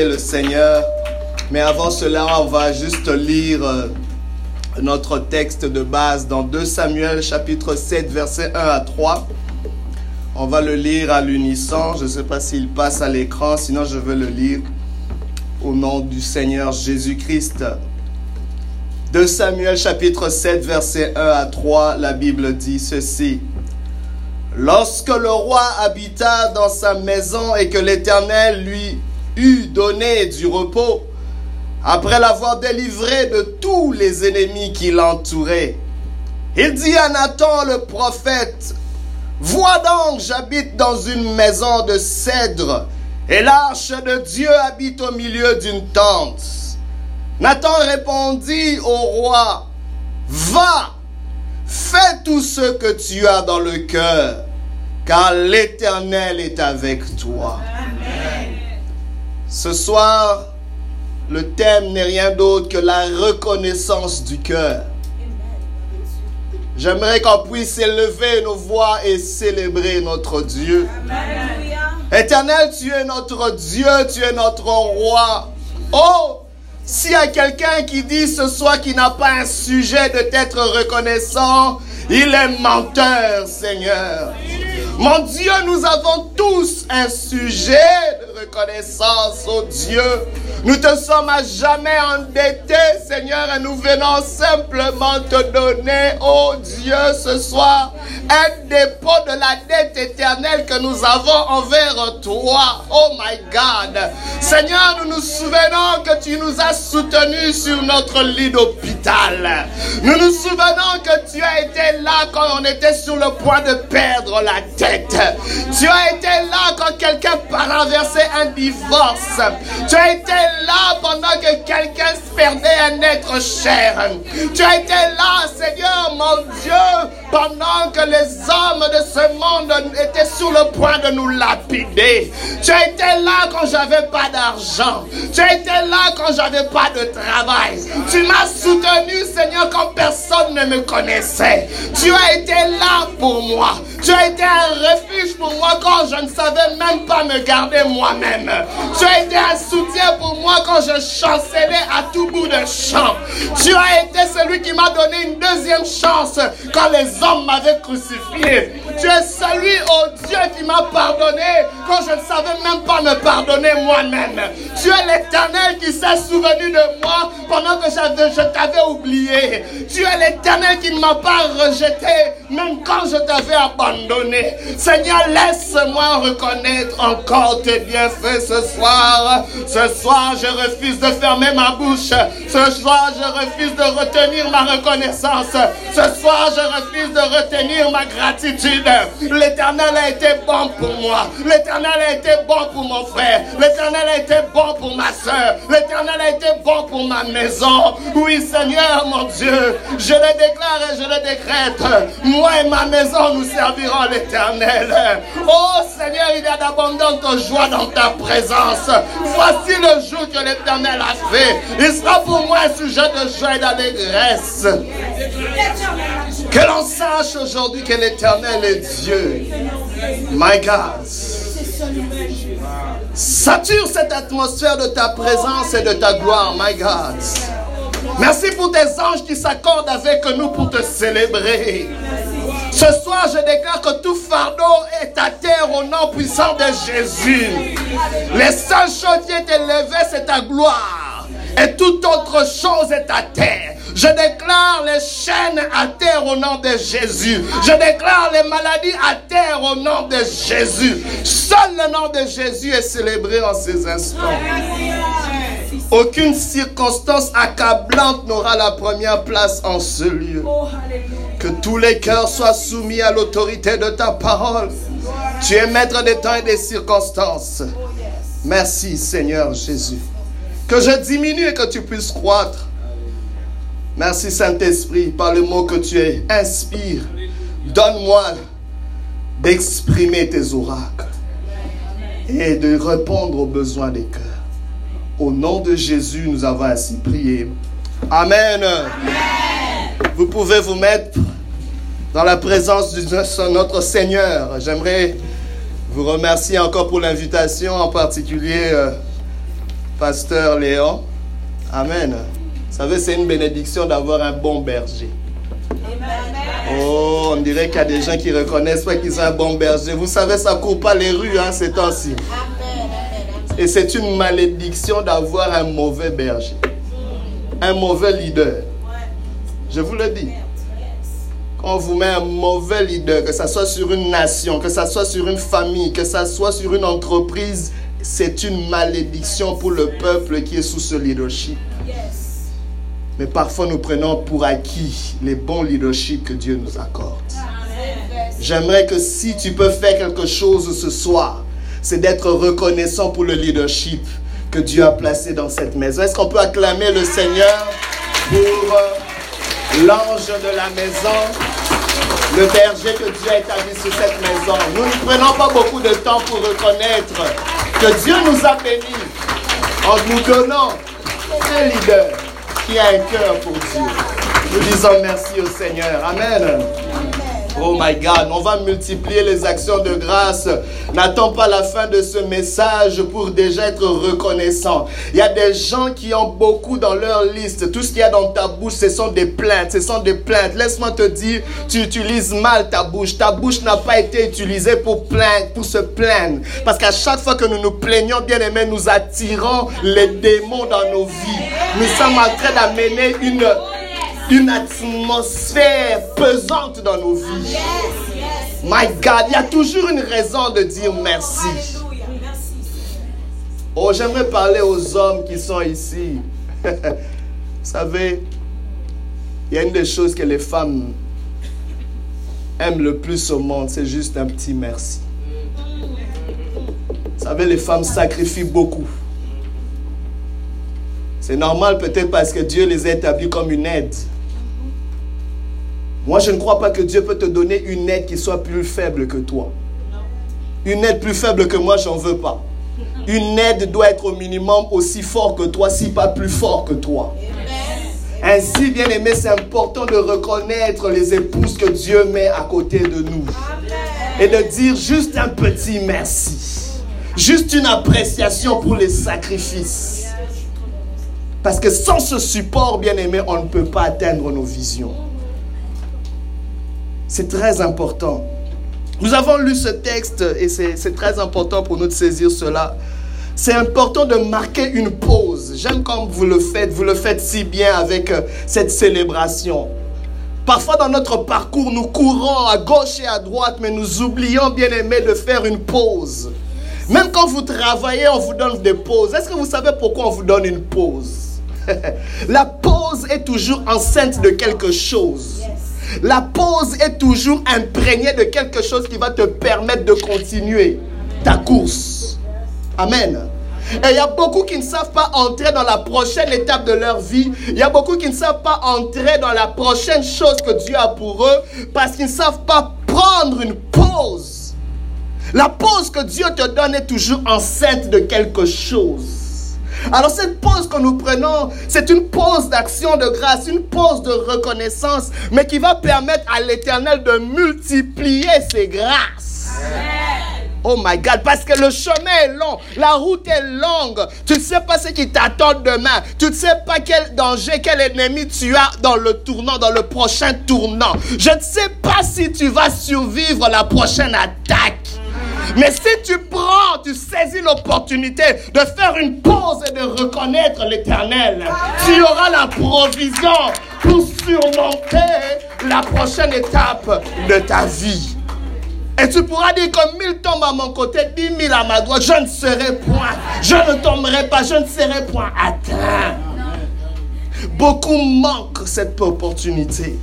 le Seigneur. Mais avant cela, on va juste lire euh, notre texte de base dans 2 Samuel chapitre 7 verset 1 à 3. On va le lire à l'unisson. Je ne sais pas s'il passe à l'écran, sinon je vais le lire au nom du Seigneur Jésus-Christ. 2 Samuel chapitre 7 verset 1 à 3, la Bible dit ceci. Lorsque le roi habita dans sa maison et que l'Éternel lui eut donné du repos, après l'avoir délivré de tous les ennemis qui l'entouraient, il dit à Nathan le prophète, Vois donc, j'habite dans une maison de cèdre, et l'arche de Dieu habite au milieu d'une tente. Nathan répondit au roi, Va, fais tout ce que tu as dans le cœur, car l'Éternel est avec toi. Ce soir, le thème n'est rien d'autre que la reconnaissance du cœur. J'aimerais qu'on puisse élever nos voix et célébrer notre Dieu. Éternel, tu es notre Dieu, tu es notre roi. Oh, s'il y a quelqu'un qui dit ce soir qu'il n'a pas un sujet de t'être reconnaissant, il est menteur, Seigneur. Mon Dieu, nous avons tous un sujet de reconnaissance, oh Dieu. Nous te sommes à jamais endettés, Seigneur, et nous venons simplement te donner, oh Dieu, ce soir, un dépôt de la dette éternelle que nous avons envers toi. Oh my God. Seigneur, nous nous souvenons que tu nous as soutenus sur notre lit d'hôpital. Nous nous souvenons que tu as été là quand on était sur le point de perdre la tête. Tu as été là quand quelqu'un traversait un divorce. Tu as été là pendant que quelqu'un perdait un être cher. Tu as été là, Seigneur, mon Dieu, pendant que les hommes de ce monde étaient sur le point de nous lapider. Tu as été là quand j'avais pas d'argent. Tu as été là quand j'avais pas de travail. Tu m'as soutenu, Seigneur, quand personne ne me connaissait. Tu as été là pour moi. Tu as été un refuge pour moi quand je ne savais même pas me garder moi-même. Tu as été un soutien pour moi quand je chancelais à tout bout de champ. Tu as été celui qui m'a donné une deuxième chance quand les hommes m'avaient crucifié. Tu es celui, oh Dieu, qui m'a pardonné quand je ne savais même pas me pardonner moi-même. Tu es l'éternel qui s'est souvenu de moi pendant que je t'avais oublié. Tu es l'éternel qui ne m'a pas rejeté même quand je t'avais abandonné. Seigneur, laisse-moi reconnaître encore tes bienfaits ce soir. Ce soir, je refuse de fermer ma bouche. Ce soir, je refuse de retenir ma reconnaissance. Ce soir, je refuse de retenir ma gratitude. L'éternel a été bon pour moi. L'éternel a été bon pour mon frère. L'éternel a été bon pour ma soeur. L'éternel a été bon pour ma maison. Oui, Seigneur, mon Dieu, je le déclare et je le décrète. Moi et ma maison, nous servirons l'éternel. Oh Seigneur, il y a d'abondantes joie dans ta présence. Voici le jour que l'éternel a fait. Il sera pour moi un sujet de joie et d'allégresse. Que l'on sache aujourd'hui que l'éternel est Dieu. My God. Sature cette atmosphère de ta présence et de ta gloire, my God. Merci pour tes anges qui s'accordent avec nous pour te célébrer. Ce soir, je déclare que tout fardeau est à terre au nom puissant de Jésus. Les qui est élevées, c'est ta gloire. Et toute autre chose est à terre. Je déclare les chaînes à terre au nom de Jésus. Je déclare les maladies à terre au nom de Jésus. Seul le nom de Jésus est célébré en ces instants. Aucune circonstance accablante n'aura la première place en ce lieu. Que tous les cœurs soient soumis à l'autorité de ta parole. Tu es maître des temps et des circonstances. Merci Seigneur Jésus. Que je diminue et que tu puisses croître. Merci Saint-Esprit par le mot que tu es. Inspire. Donne-moi d'exprimer tes oracles et de répondre aux besoins des cœurs. Au nom de Jésus, nous avons ainsi prié. Amen. Vous pouvez vous mettre dans la présence de notre Seigneur. J'aimerais vous remercier encore pour l'invitation, en particulier euh, pasteur Léon. Amen. Vous savez, c'est une bénédiction d'avoir un bon berger. Oh, on dirait qu'il y a des gens qui reconnaissent pas qu'ils ont un bon berger. Vous savez, ça court pas les rues hein, ces temps-ci. Et c'est une malédiction d'avoir un mauvais berger. Un mauvais leader. Je vous le dis. Quand on vous met un mauvais leader, que ce soit sur une nation, que ce soit sur une famille, que ce soit sur une entreprise, c'est une malédiction pour le peuple qui est sous ce leadership. Mais parfois nous prenons pour acquis les bons leaderships que Dieu nous accorde. J'aimerais que si tu peux faire quelque chose ce soir, c'est d'être reconnaissant pour le leadership que Dieu a placé dans cette maison. Est-ce qu'on peut acclamer le Seigneur pour euh, l'ange de la maison, le berger que Dieu a établi sur cette maison Nous ne prenons pas beaucoup de temps pour reconnaître que Dieu nous a bénis en nous donnant un leader qui a un cœur pour Dieu. Nous disons merci au Seigneur. Amen. Oh my God, on va multiplier les actions de grâce. N'attends pas la fin de ce message pour déjà être reconnaissant. Il y a des gens qui ont beaucoup dans leur liste. Tout ce qu'il y a dans ta bouche, ce sont des plaintes. Ce sont des plaintes. Laisse-moi te dire, tu utilises mal ta bouche. Ta bouche n'a pas été utilisée pour plaindre, pour se plaindre. Parce qu'à chaque fois que nous nous plaignons, bien aimé, nous attirons les démons dans nos vies. Nous sommes en train d'amener une une atmosphère pesante dans nos vies. My God, il y a toujours une raison de dire merci. Oh, j'aimerais parler aux hommes qui sont ici. Vous savez, il y a une des choses que les femmes aiment le plus au monde, c'est juste un petit merci. Vous savez, les femmes sacrifient beaucoup. C'est normal peut-être parce que Dieu les a établis comme une aide. Moi, je ne crois pas que Dieu peut te donner une aide qui soit plus faible que toi. Une aide plus faible que moi, j'en veux pas. Une aide doit être au minimum aussi fort que toi, si pas plus fort que toi. Ainsi, bien aimé, c'est important de reconnaître les épouses que Dieu met à côté de nous. Et de dire juste un petit merci. Juste une appréciation pour les sacrifices. Parce que sans ce support, bien aimé, on ne peut pas atteindre nos visions. C'est très important. Nous avons lu ce texte et c'est très important pour nous de saisir cela. C'est important de marquer une pause. J'aime quand vous le faites, vous le faites si bien avec euh, cette célébration. Parfois dans notre parcours, nous courons à gauche et à droite, mais nous oublions, bien aimé, de faire une pause. Même quand vous travaillez, on vous donne des pauses. Est-ce que vous savez pourquoi on vous donne une pause? La pause est toujours enceinte de quelque chose. La pause est toujours imprégnée de quelque chose qui va te permettre de continuer ta course. Amen. Et il y a beaucoup qui ne savent pas entrer dans la prochaine étape de leur vie. Il y a beaucoup qui ne savent pas entrer dans la prochaine chose que Dieu a pour eux parce qu'ils ne savent pas prendre une pause. La pause que Dieu te donne est toujours enceinte de quelque chose. Alors cette pause que nous prenons, c'est une pause d'action de grâce, une pause de reconnaissance, mais qui va permettre à l'Éternel de multiplier ses grâces. Oh my God, parce que le chemin est long, la route est longue. Tu ne sais pas ce qui t'attend demain. Tu ne sais pas quel danger, quel ennemi tu as dans le tournant, dans le prochain tournant. Je ne sais pas si tu vas survivre la prochaine attaque. Mais si tu prends, tu saisis l'opportunité de faire une pause et de reconnaître l'éternel, tu auras la provision pour surmonter la prochaine étape de ta vie. Et tu pourras dire comme mille tombent à mon côté, dix mille à ma droite, je ne serai point, je ne tomberai pas, je ne serai point atteint. Beaucoup manquent cette opportunité.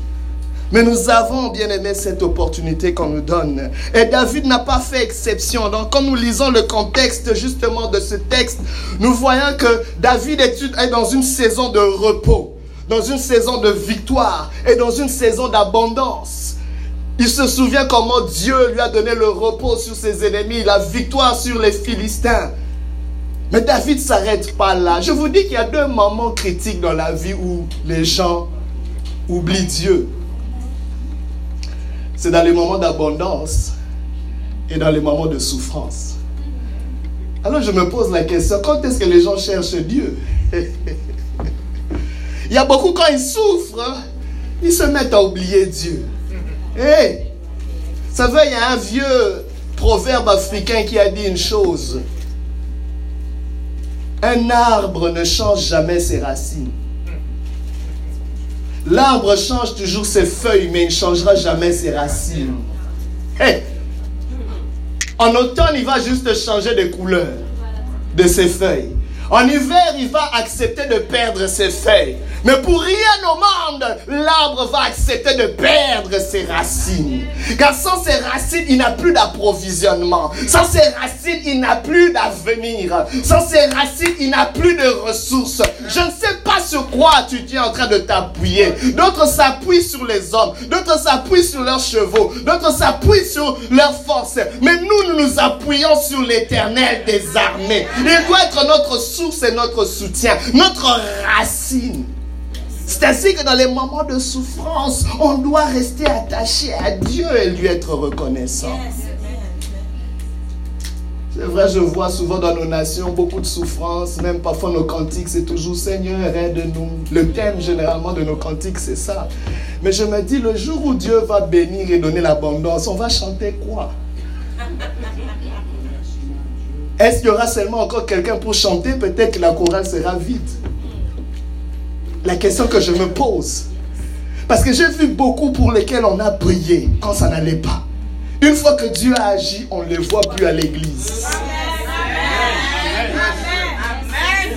Mais nous avons bien aimé cette opportunité qu'on nous donne. Et David n'a pas fait exception. Donc quand nous lisons le contexte justement de ce texte, nous voyons que David est dans une saison de repos, dans une saison de victoire et dans une saison d'abondance. Il se souvient comment Dieu lui a donné le repos sur ses ennemis, la victoire sur les Philistins. Mais David ne s'arrête pas là. Je vous dis qu'il y a deux moments critiques dans la vie où les gens oublient Dieu c'est dans les moments d'abondance et dans les moments de souffrance. Alors je me pose la question, quand est-ce que les gens cherchent Dieu? Il y a beaucoup quand ils souffrent, hein, ils se mettent à oublier Dieu. Hey, ça veut, il y a un vieux proverbe africain qui a dit une chose. Un arbre ne change jamais ses racines. L'arbre change toujours ses feuilles, mais il ne changera jamais ses racines. En automne, il va juste changer de couleur de ses feuilles. En hiver, il va accepter de perdre ses feuilles. Mais pour rien au monde, l'arbre va accepter de perdre ses racines. Car sans ses racines, il n'a plus d'approvisionnement. Sans ses racines, il n'a plus d'avenir. Sans ses racines, il n'a plus de ressources. Je ne sais pas sur quoi tu es en train de t'appuyer. D'autres s'appuient sur les hommes. D'autres s'appuient sur leurs chevaux. D'autres s'appuient sur leurs forces. Mais nous, nous nous appuyons sur l'éternel des armées. Il doit être notre source et notre soutien, notre racine. C'est ainsi que dans les moments de souffrance, on doit rester attaché à Dieu et lui être reconnaissant. C'est vrai, je vois souvent dans nos nations beaucoup de souffrance, même parfois nos cantiques, c'est toujours Seigneur, aide-nous. Le thème généralement de nos cantiques, c'est ça. Mais je me dis, le jour où Dieu va bénir et donner l'abondance, on va chanter quoi? Est-ce qu'il y aura seulement encore quelqu'un pour chanter? Peut-être que la chorale sera vide la question que je me pose. Parce que j'ai vu beaucoup pour lesquels on a prié quand ça n'allait pas. Une fois que Dieu a agi, on ne les voit plus à l'église.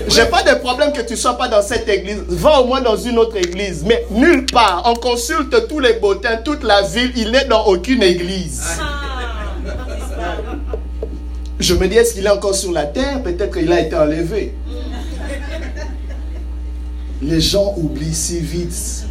J'ai pas de problème que tu sois pas dans cette église. Va au moins dans une autre église. Mais nulle part. On consulte tous les bottins, toute la ville. Il n'est dans aucune église. Je me dis, est-ce qu'il est encore sur la terre? Peut-être qu'il a été enlevé les gens oublient si vite.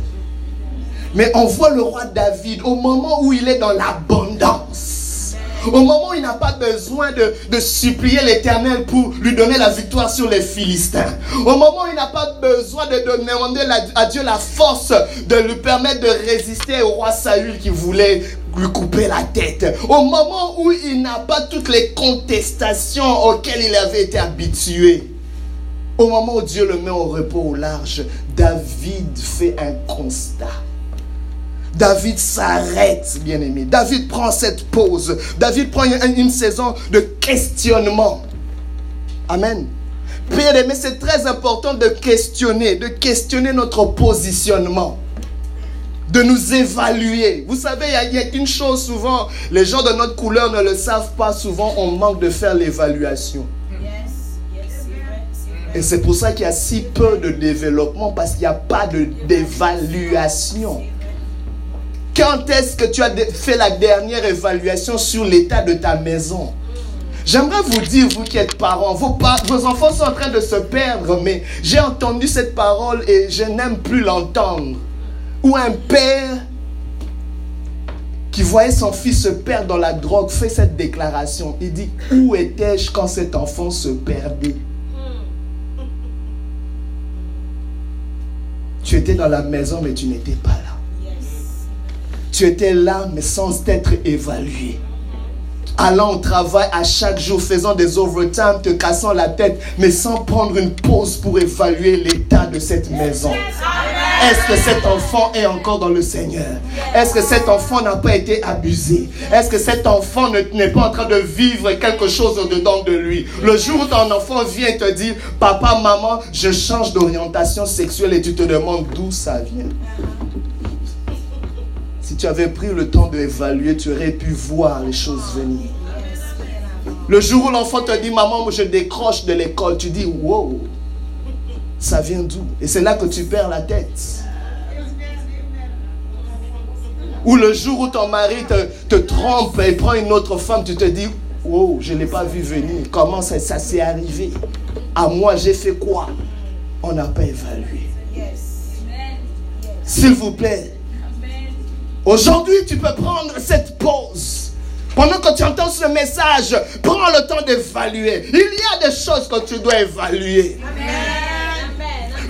Mais on voit le roi David au moment où il est dans l'abondance. Au moment où il n'a pas besoin de, supplier l'Éternel pour lui donner la victoire sur les Philistins. Au moment où il n'a pas besoin de demander à Dieu la force de lui permettre de résister au roi Saül qui voulait lui couper la tête. Au moment où il n'a pas toutes les contestations auxquelles il avait été habitué. Au moment où Dieu le met au repos au large, David fait un constat. David s'arrête, bien-aimé. David prend cette pause. David prend une, saison de questionnement. Amen. Bien-aimé, c'est très important de questionner, de questionner notre positionnement de nous évaluer. Vous savez, il y, a, une chose souvent, les gens de notre couleur ne le savent pas, souvent on manque de faire l'évaluation. Et c'est pour ça qu'il y a si peu de développement, parce qu'il n'y a pas d'évaluation. Quand est-ce que tu as fait la dernière évaluation sur l'état de ta maison? J'aimerais vous dire, vous qui êtes parents, vos, vos enfants sont en train de se perdre, mais j'ai entendu cette parole et je n'aime plus l'entendre. Ou un père qui voyait son fils se perdre dans la drogue fait cette déclaration. Il dit, où étais-je quand cet enfant se perdait? Tu étais dans la maison, mais tu n'étais pas là. Tu étais là, mais sans être évalué. Allant au travail à chaque jour, faisant des overtime, te cassant la tête, mais sans prendre une pause pour évaluer l'état de cette maison. Est-ce que cet enfant est encore dans le Seigneur? Est-ce que cet enfant n'a pas été abusé? Est-ce que cet enfant n'est pas en train de vivre quelque chose au-dedans de lui? Le jour où ton enfant vient te dire, papa, maman, je change d'orientation sexuelle et tu te demandes d'où ça vient. Tu avais pris le temps d'évaluer, tu aurais pu voir les choses venir. Le jour où l'enfant te dit, maman, je décroche de l'école, tu dis, wow ça vient d'où? Et c'est là que tu perds la tête. Ou le jour où ton mari te, trompe et prend une autre femme, tu te dis, oh, je ne l'ai pas vu venir. Comment ça, ça s'est arrivé? À moi, j'ai fait quoi? On n'a pas évalué. S'il vous plaît. Aujourd'hui, tu peux prendre cette pause. Pendant que tu entends ce message, prends le temps d'évaluer. Il y a des choses que tu dois évaluer. Amen.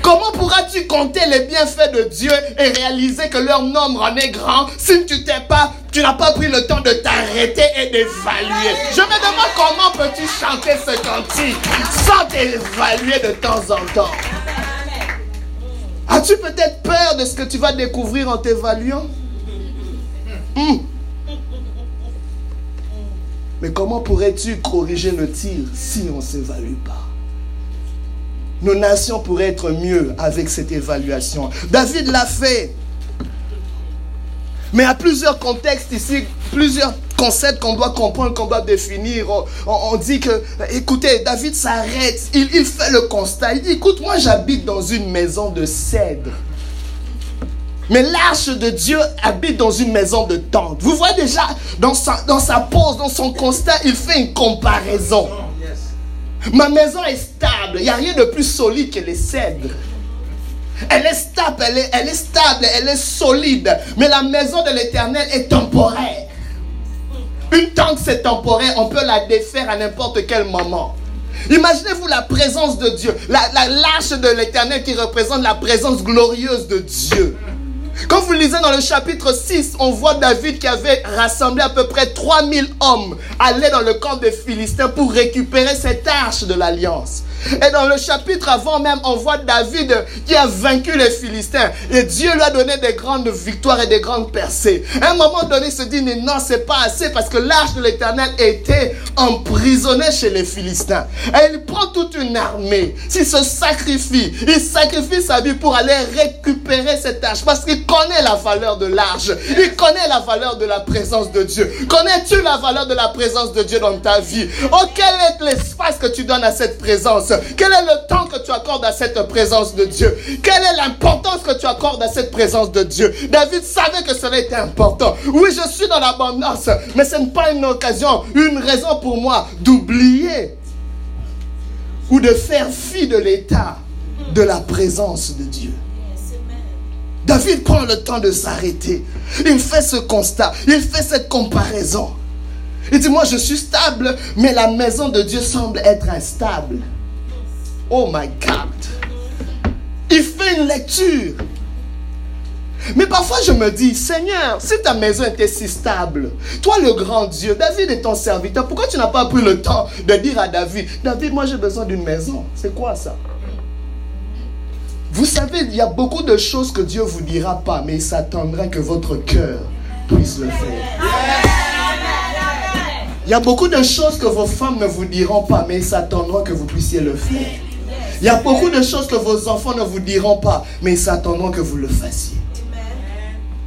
Comment pourras-tu compter les bienfaits de Dieu et réaliser que leur nombre en est grand? Si tu t'es pas tu n'as pas pris le temps de t'arrêter et d'évaluer. Je me demande comment peux-tu chanter ce cantique sans t'évaluer de temps en temps? As-tu peut-être peur de ce que tu vas découvrir en t'évaluant? Hmm. Mais comment pourrais-tu corriger le tir si on ne s'évalue pas? Nos nations pourraient être mieux avec cette évaluation. David l'a fait. Mais à plusieurs contextes ici, plusieurs concepts qu'on doit comprendre, qu'on doit définir. On, dit que, écoutez, David s'arrête, il, il fait le constat. Il dit, écoute, moi j'habite dans une maison de cèdre. Mais l'arche de Dieu habite dans une maison de tente. Vous voyez déjà, dans sa, pose, dans son constat, il fait une comparaison. Ma maison est stable. Il n'y a rien de plus solide que les cèdres. Elle est stable, elle est, stable, elle est solide. Mais la maison de l'éternel est temporaire. Une tente, c'est temporaire. On peut la défaire à n'importe quel moment. Imaginez-vous la présence de Dieu, la l'arche de l'éternel qui représente la présence glorieuse de Dieu. Quand vous lisez dans le chapitre 6, on voit David qui avait rassemblé à peu près 3000 hommes aller dans le camp des Philistins pour récupérer cette arche de l'alliance. Et dans le chapitre avant même, on voit David qui a vaincu les Philistins. Et Dieu lui a donné des grandes victoires et des grandes percées. À un moment donné, il se dit, mais non, c'est pas assez parce que l'arche de l'éternel était emprisonnée chez les Philistins. Et il prend toute une armée. S'il se sacrifie, il sacrifie sa vie pour aller récupérer cette arche parce qu'il connaît la valeur de l'arche. Il connaît la valeur de la présence de Dieu. Connais-tu la valeur de la présence de Dieu dans ta vie? Oh, quel est l'espace que tu donnes à cette présence? Quel est le temps que tu accordes à cette présence de Dieu? Quelle est l'importance que tu accordes à cette présence de Dieu? David savait que cela était important. Oui, je suis dans l'abondance, mais ce n'est pas une occasion, une raison pour moi d'oublier ou de faire fi de l'état de la présence de Dieu. David prend le temps de s'arrêter. Il fait ce constat, il fait cette comparaison. Il dit, moi je suis stable, mais la maison de Dieu semble être instable. Oh my God. Il fait une lecture. Mais parfois je me dis, Seigneur, si ta maison était si stable, toi le grand Dieu, David est ton serviteur, pourquoi tu n'as pas pris le temps de dire à David, David, moi j'ai besoin d'une maison. C'est quoi ça? Vous savez, il y a beaucoup de choses que Dieu vous dira pas, mais il s'attendra que votre cœur puisse le faire. Il y a beaucoup de choses que vos femmes ne vous diront pas, mais ils s'attendront que vous puissiez le faire. Il y a beaucoup de choses que vos enfants ne vous diront pas, mais ils s'attendront que vous le fassiez.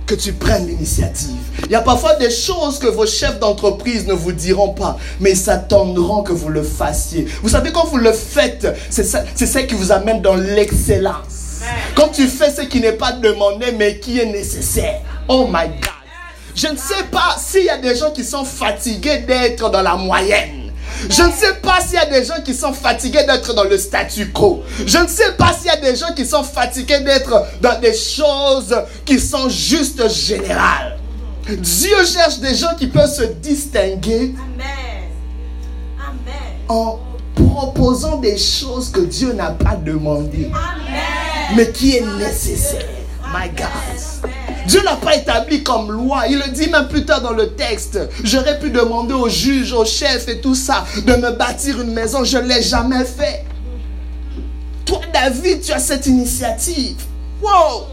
Que tu prennes l'initiative. Il y a parfois des choses que vos chefs d'entreprise ne vous diront pas, mais ils s'attendront que vous le fassiez. Vous savez, quand vous le faites, c'est ça, ça qui vous amène dans l'excellence. Quand tu fais ce qui n'est pas demandé, mais qui est nécessaire. Oh my God. Je ne sais pas s'il y a des gens qui sont fatigués d'être dans la moyenne. Je ne sais pas s'il y a des gens qui sont fatigués d'être dans le statu quo. Je ne sais pas s'il y a des gens qui sont fatigués d'être dans des choses qui sont juste générales. Dieu cherche des gens qui peuvent se distinguer en proposant des choses que Dieu n'a pas demandées, mais qui est nécessaire. My God. Dieu n'a pas établi comme loi. Il le dit même plus tard dans le texte. J'aurais pu demander aux juges, aux chefs et tout ça de me bâtir une maison. Je ne l'ai jamais fait. Toi, David, tu as cette initiative. Wow!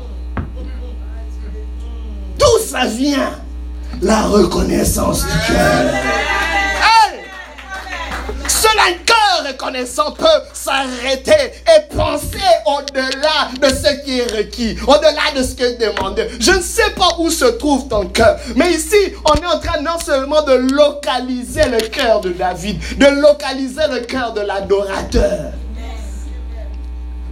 D'où ça vient? La reconnaissance du cœur. Un cœur reconnaissant peut s'arrêter et penser au-delà de ce qui est requis, au-delà de ce qui est demandé. Je ne sais pas où se trouve ton cœur, mais ici, on est en train non seulement de localiser le cœur de David, de localiser le cœur de l'adorateur.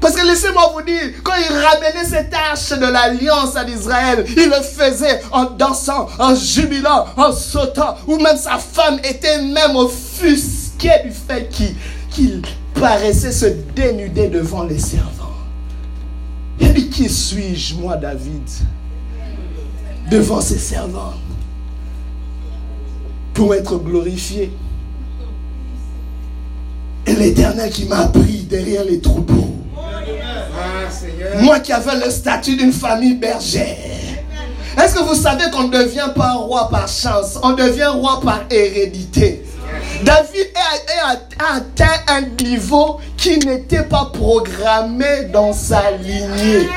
Parce que laissez-moi vous dire, quand il ramenait cette arche de l'alliance à Israël, il le faisait en dansant, en jubilant, en sautant, ou même sa femme était même offusquée du fait qu'il paraissait se dénuder devant les servants. Et dit, qui suis-je, moi, David, devant ces servants, pour être glorifié? Et l'Éternel qui m'a pris derrière les troupeaux. Moi qui avais le statut d'une famille bergère. Est-ce que vous savez qu'on ne devient pas roi par chance? On devient roi par hérédité. David a, atteint un niveau qui n'était pas programmé dans sa lignée.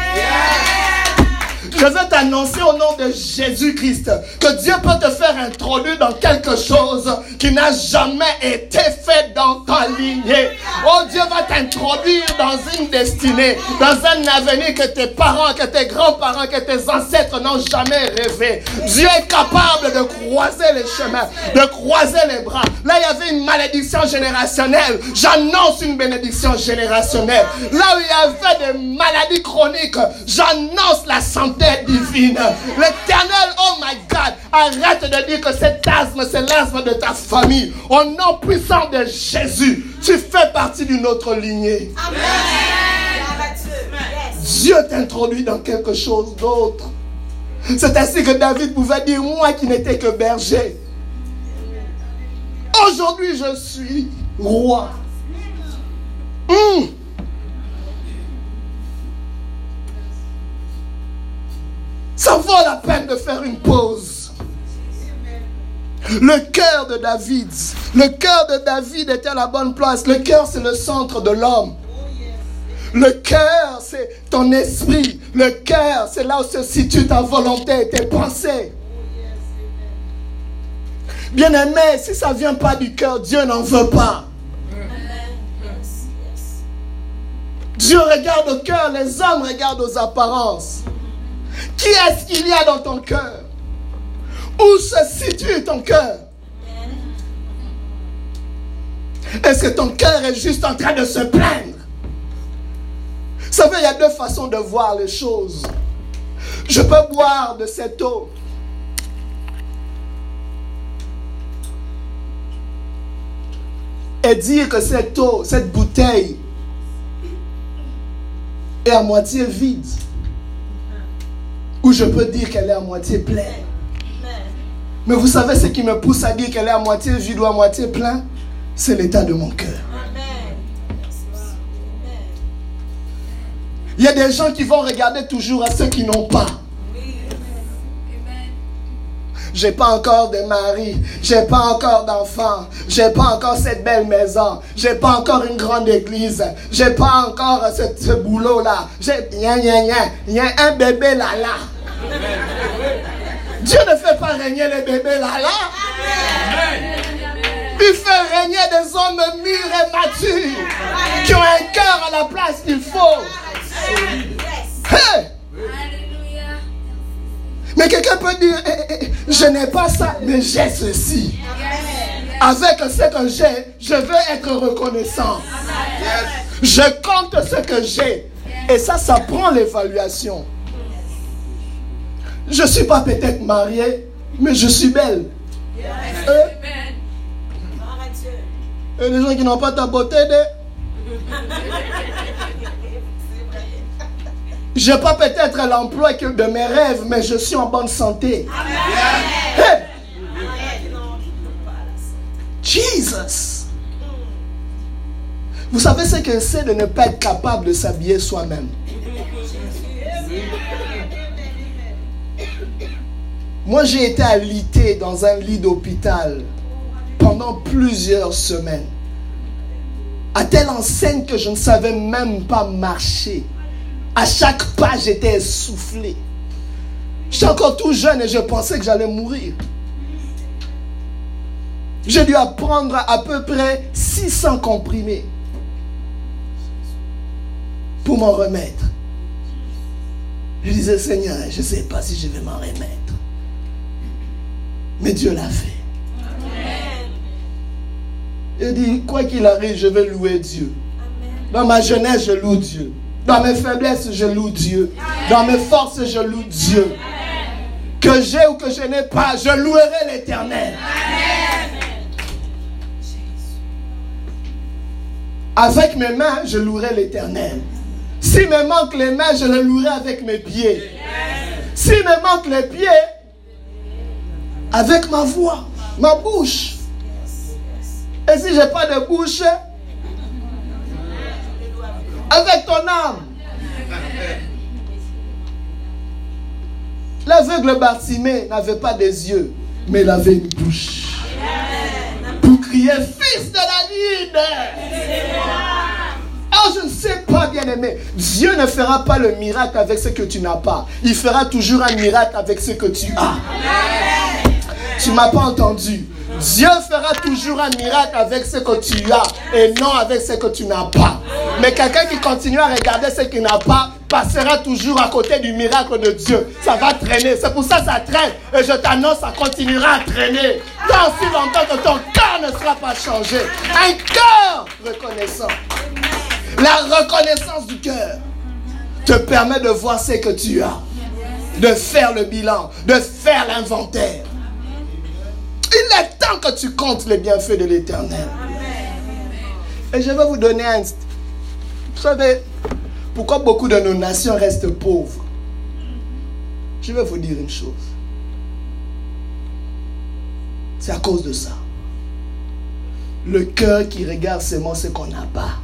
Je veux t'annoncer au nom de Jésus-Christ que Dieu peut te faire introduire dans quelque chose qui n'a jamais été fait dans ta lignée. Oh, Dieu va t'introduire dans une destinée, dans un avenir que tes parents, que tes grands-parents, que tes ancêtres n'ont jamais rêvé. Dieu est capable de croiser les chemins, de croiser les bras. Là, il y avait une malédiction générationnelle. J'annonce une bénédiction générationnelle. Là où il y avait des maladies chroniques, j'annonce la santé divine. L'éternel, oh my God, arrête de dire que cet asthme, c'est l'asthme de ta famille. Au nom puissant de Jésus, tu fais partie d'une autre lignée. Amen. Dieu t'introduit dans quelque chose d'autre. C'est ainsi que David pouvait dire, moi qui n'étais que berger. Aujourd'hui, je suis roi. Hmm. Ça vaut la peine de une pause. Le cœur de David, le cœur de David était à la bonne place. Le cœur, c'est le centre de l'homme. Le cœur, c'est ton esprit. Le cœur, c'est là où se situe ta volonté, tes pensées. Bien aimé, si ça ne vient pas du cœur, Dieu n'en veut pas. Dieu regarde au cœur, les hommes regardent aux apparences. Qui est-ce qu'il y a dans ton cœur? Où se situe ton cœur? Est-ce que ton cœur est juste en train de se plaindre? Vous savez, il y a deux façons de voir les choses. Je peux boire de cette eau. Et dire que cette eau, cette bouteille est à moitié vide ou je peux dire qu'elle est à moitié pleine. Mais vous savez ce qui me pousse à dire qu'elle est à moitié vide ou à moitié plein C'est l'état de mon cœur. Il y a des gens qui vont regarder toujours à ceux qui n'ont pas. J'ai pas encore de mari, j'ai pas encore d'enfant, j'ai pas encore cette belle maison, j'ai pas encore une grande église, j'ai pas encore ce, boulot là, j'ai y a un bébé là là. Dieu ne fait pas régner les bébés là là. Il fait régner des hommes mûrs et matures qui ont un cœur à la place qu'il faut. Mais quelqu'un peut dire, eh, eh, eh, je n'ai pas ça, mais j'ai ceci. Avec ce que j'ai, je veux être reconnaissant. Je compte ce que j'ai. Et ça, ça prend l'évaluation. Je ne suis pas peut-être mariée, mais je suis belle. Et les gens qui n'ont pas ta beauté, n'ai pas peut-être l'emploi de mes rêves, mais je suis en bonne santé. Jesus. Vous savez ce que c'est de ne pas être capable de s'habiller soi-même? Moi, j'ai été alité dans un lit d'hôpital pendant plusieurs semaines. À telle enseigne que je ne savais même pas marcher. À chaque pas, j'étais essoufflé. J'étais encore tout jeune et je pensais que j'allais mourir. J'ai dû apprendre à peu près 600 comprimés pour m'en remettre. Je disais, Seigneur, je ne sais pas si je vais m'en remettre. Mais Dieu l'a fait. Il dit, quoi qu'il arrive, je vais louer Dieu. Dans ma jeunesse, je loue Dieu. Dans mes faiblesses, je loue Dieu. Dans mes forces, je loue Dieu. Que j'ai ou que je n'ai pas, je louerai l'éternel. Avec mes mains, je louerai l'éternel. Si me manquent les mains, je le louerai avec mes pieds. Si me manquent les pieds, avec ma voix, ma bouche. Et si je n'ai pas de bouche, avec ton âme. L'aveugle Bartimée n'avait pas des yeux, mais il avait une bouche. Pour crier, fils de David. Oh, je ne sais pas, bien aimé. Dieu ne fera pas le miracle avec ce que tu n'as pas. Il fera toujours un miracle avec ce que tu as. Tu m'as pas entendu. Dieu fera toujours un miracle avec ce que tu as et non avec ce que tu n'as pas. Mais quelqu'un qui continue à regarder ce qu'il n'a pas passera toujours à côté du miracle de Dieu. Ça va traîner. C'est pour ça que ça traîne. Et je t'annonce, ça continuera à traîner. Tant si longtemps que ton cœur ne sera pas changé. Un cœur reconnaissant. La reconnaissance du cœur te permet de voir ce que tu as, de faire le bilan, de faire l'inventaire. Il est temps que tu comptes les bienfaits de l'éternel. Et je vais vous donner un... Vous savez, pourquoi beaucoup de nos nations restent pauvres? Je vais vous dire une chose. C'est à cause de ça. Le cœur qui regarde seulement ce qu'on n'a pas.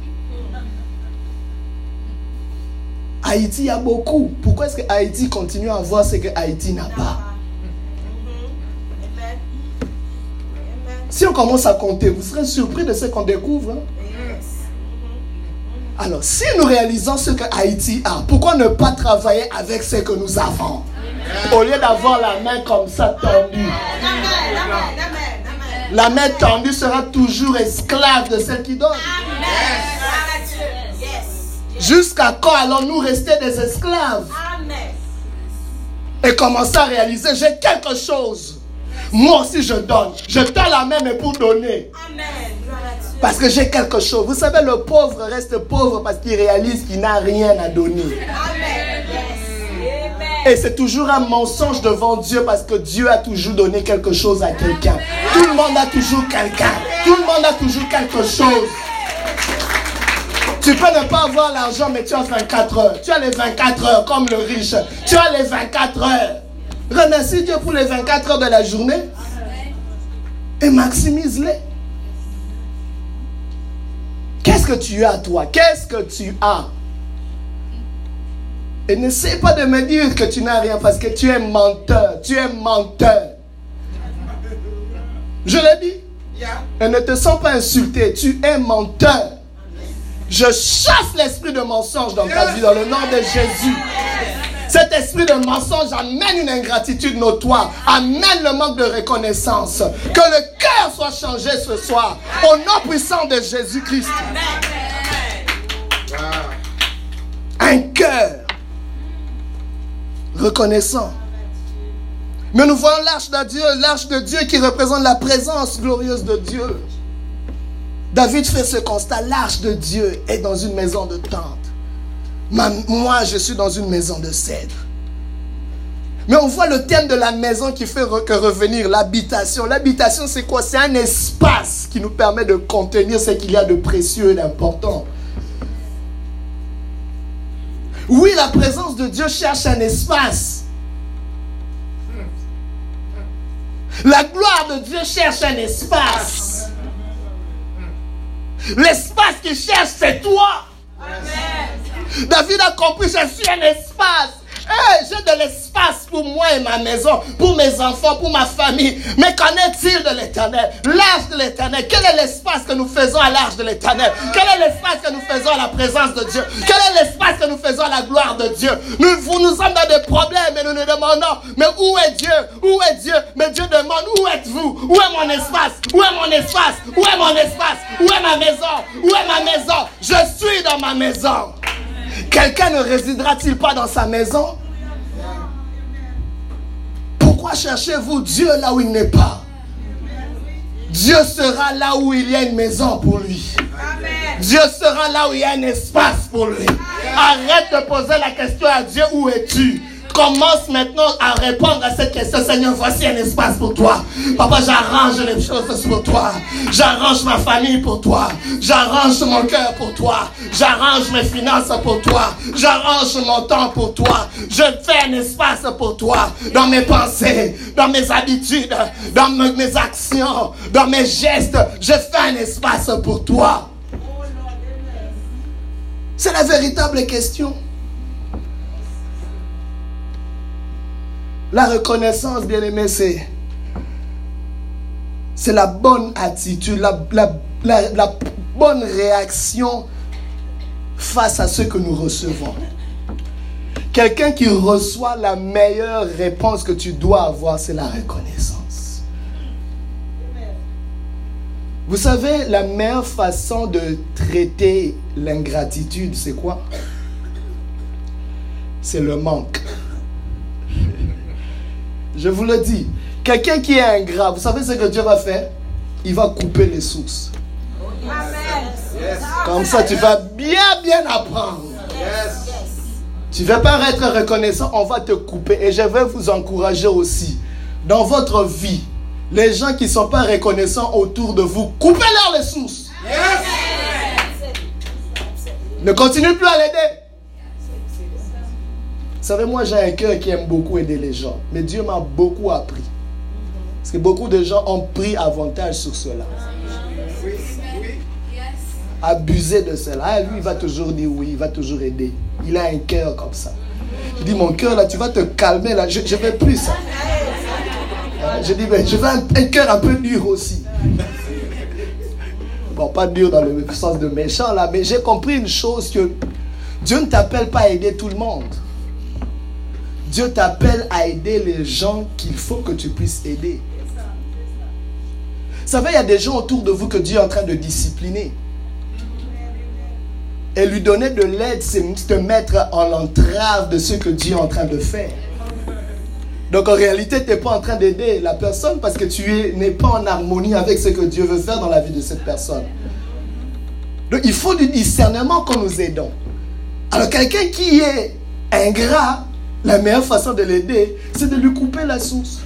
Haïti, il y a beaucoup. Pourquoi est-ce que Haïti continue à avoir ce que Haïti n'a pas? Si on commence à compter, vous serez surpris de ce qu'on découvre. Hein. Alors, si nous réalisons ce que Haïti a, pourquoi ne pas travailler avec ce que nous avons? Au lieu d'avoir la main comme ça tendue. La main tendue sera toujours esclave de celle qui donne. Jusqu'à quand allons-nous rester des esclaves? Et commencer à réaliser, j'ai quelque chose. Moi aussi je donne. Je tends la main mais pour donner. Parce que j'ai quelque chose. Vous savez, le pauvre reste pauvre parce qu'il réalise qu'il n'a rien à donner. Et c'est toujours un mensonge devant Dieu parce que Dieu a toujours donné quelque chose à quelqu'un. Tout le monde a toujours quelqu'un. Tout le monde a toujours quelque chose. Tu peux ne pas avoir l'argent, mais tu as 24 heures. Tu as les 24 heures comme le riche. Tu as les 24 heures. Remercie Dieu pour les 24 heures de la journée. Et maximise-les. Qu'est-ce que tu as, toi? Qu'est-ce que tu as? Et n'essaie pas de me dire que tu n'as rien parce que tu es menteur. Tu es menteur. Je l'ai dit. Et ne te sens pas insulté. Tu es menteur. Je chasse l'esprit de mensonge dans ta vie dans le nom de Jésus. Cet esprit de mensonge amène une ingratitude notoire, amène le manque de reconnaissance. Que le cœur soit changé ce soir au nom puissant de Jésus-Christ. Un cœur reconnaissant. Mais nous voyons l'arche de Dieu, l'arche de Dieu qui représente la présence glorieuse de Dieu. David fait ce constat, l'arche de Dieu est dans une maison de Moi, je suis dans une maison de cèdre. Mais on voit le thème de la maison qui fait revenir l'habitation. L'habitation, c'est quoi? C'est un espace qui nous permet de contenir ce qu'il y a de précieux et d'important. Oui, la présence de Dieu cherche un espace. La gloire de Dieu cherche un espace. L'espace qu'il cherche, c'est toi. David a compris, je suis un espace. j'ai de l'espace pour moi et ma maison, pour mes enfants, pour ma famille. Mais qu'en est-il de l'éternel? L'arche de l'éternel. Quel est l'espace que nous faisons à l'arche de l'éternel? Quel est l'espace que nous faisons à la présence de Dieu? Quel est l'espace que nous faisons à la gloire de Dieu? Nous, nous sommes dans des problèmes et nous nous demandons, mais où est Dieu? Où est Dieu? Mais Dieu demande, où êtes-vous? Où est mon espace? Où est mon espace? Où est mon espace? Où est ma maison? Où est ma maison? Je suis dans ma maison. Quelqu'un ne résidera-t-il pas dans sa maison? Pourquoi cherchez-vous Dieu là où il n'est pas? Dieu sera là où il y a une maison pour lui. Dieu sera là où il y a un espace pour lui. Arrête de poser la question à Dieu, où es-tu? Commence maintenant à répondre à cette question. Seigneur, voici un espace pour toi. Papa, j'arrange les choses pour toi. J'arrange ma famille pour toi. J'arrange mon cœur pour toi. J'arrange mes finances pour toi. J'arrange mon temps pour toi. Je fais un espace pour toi. Dans mes pensées, dans mes habitudes, dans mes actions, dans mes gestes. Je fais un espace pour toi. C'est la véritable question. La reconnaissance, bien aimé, c'est la bonne attitude, la, bonne réaction face à ce que nous recevons. Quelqu'un qui reçoit la meilleure réponse que tu dois avoir, c'est la reconnaissance. Vous savez, la meilleure façon de traiter l'ingratitude, c'est quoi? C'est le manque. Je vous le dis, quelqu'un qui est ingrat, vous savez ce que Dieu va faire? Il va couper les sources. Comme ça, tu vas bien, bien apprendre. Tu ne vas pas être reconnaissant, on va te couper. Et je vais vous encourager aussi. Dans votre vie, les gens qui ne sont pas reconnaissants autour de vous, coupez-leur les sources. Ne continue plus à l'aider. Vous savez, moi j'ai un cœur qui aime beaucoup aider les gens. Mais Dieu m'a beaucoup appris. Parce que beaucoup de gens ont pris avantage sur cela. Abuser de cela. Ah, lui, il va toujours dire oui, il va toujours aider. Il a un cœur comme ça. Je dis, mon cœur là, tu vas te calmer là. Je ne veux plus ça. Ah, je dis, mais je veux un, un cœur un peu dur aussi. Bon, pas dur dans le sens de méchant là, mais j'ai compris une chose que Dieu ne t'appelle pas à aider tout le monde. Dieu t'appelle à aider les gens qu'il faut que tu puisses aider. Vous savez, il y a des gens autour de vous que Dieu est en train de discipliner. Et lui donner de l'aide, c'est te mettre en l'entrave de ce que Dieu est en train de faire. Donc en réalité, tu n'es pas en train d'aider la personne parce que tu n'es pas en harmonie avec ce que Dieu veut faire dans la vie de cette personne. Donc il faut du discernement quand nous aidons. Alors quelqu'un qui est ingrat, la meilleure façon de l'aider, c'est de lui couper la source.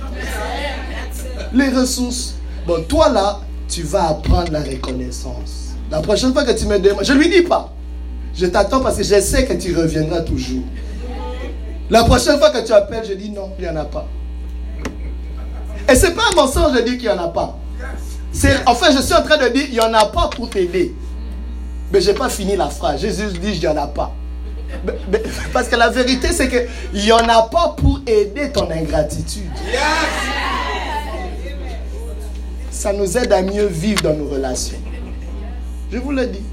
Les ressources. Bon, toi là, tu vas apprendre la reconnaissance. La prochaine fois que tu me demandes, je ne lui dis pas. Je t'attends parce que je sais que tu reviendras toujours. La prochaine fois que tu appelles, je dis non, il n'y en a pas. Et ce n'est pas un mensonge de dire qu'il n'y en a pas. En fait, je suis en train de dire, il n'y en a pas pour t'aider. Mais je n'ai pas fini la phrase. Jésus dit, il n'y en a pas. Parce que la vérité, c'est qu'il n'y en a pas pour aider ton ingratitude. Ça nous aide à mieux vivre dans nos relations. Je vous le dis.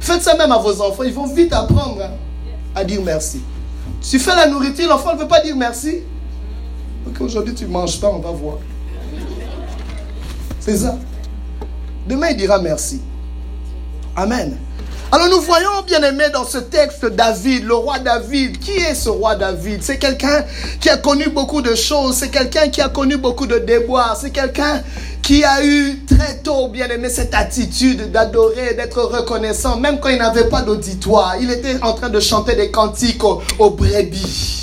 Faites ça même à vos enfants. Ils vont vite apprendre hein, à dire merci. Tu fais la nourriture, l'enfant ne veut pas dire merci. Ok, aujourd'hui tu ne manges pas, on va voir. C'est ça. Demain, il dira merci. Amen. Alors nous voyons, bien aimé, dans ce texte David, le roi David. Qui est ce roi David? C'est quelqu'un qui a connu beaucoup de choses. C'est quelqu'un qui a connu beaucoup de déboires. C'est quelqu'un qui a eu très tôt, bien aimé, cette attitude d'adorer, d'être reconnaissant, même quand il n'avait pas d'auditoire. Il était en train de chanter des cantiques aux, aux brebis.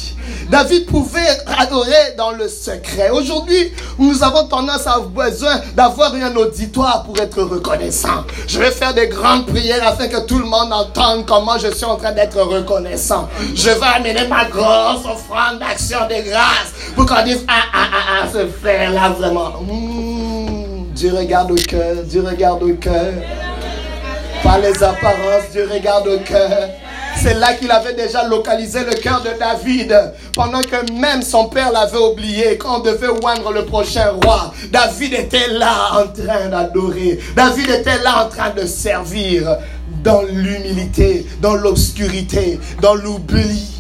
David pouvait adorer dans le secret. Aujourd'hui, nous avons tendance à avoir besoin d'avoir un auditoire pour être reconnaissant. Je vais faire des grandes prières afin que tout le monde entende comment je suis en train d'être reconnaissant. Je vais amener ma grosse offrande d'action de grâce pour qu'on dise ah ah ah ah ce frère là vraiment. Hmm, Dieu regarde au cœur, Dieu regarde au cœur. Pas les apparences, Dieu regarde au cœur. C'est là qu'il avait déjà localisé le cœur de David. Pendant que même son père l'avait oublié, quand on devait oindre le prochain roi, David était là en train d'adorer. David était là en train de servir dans l'humilité, dans l'obscurité, dans l'oubli.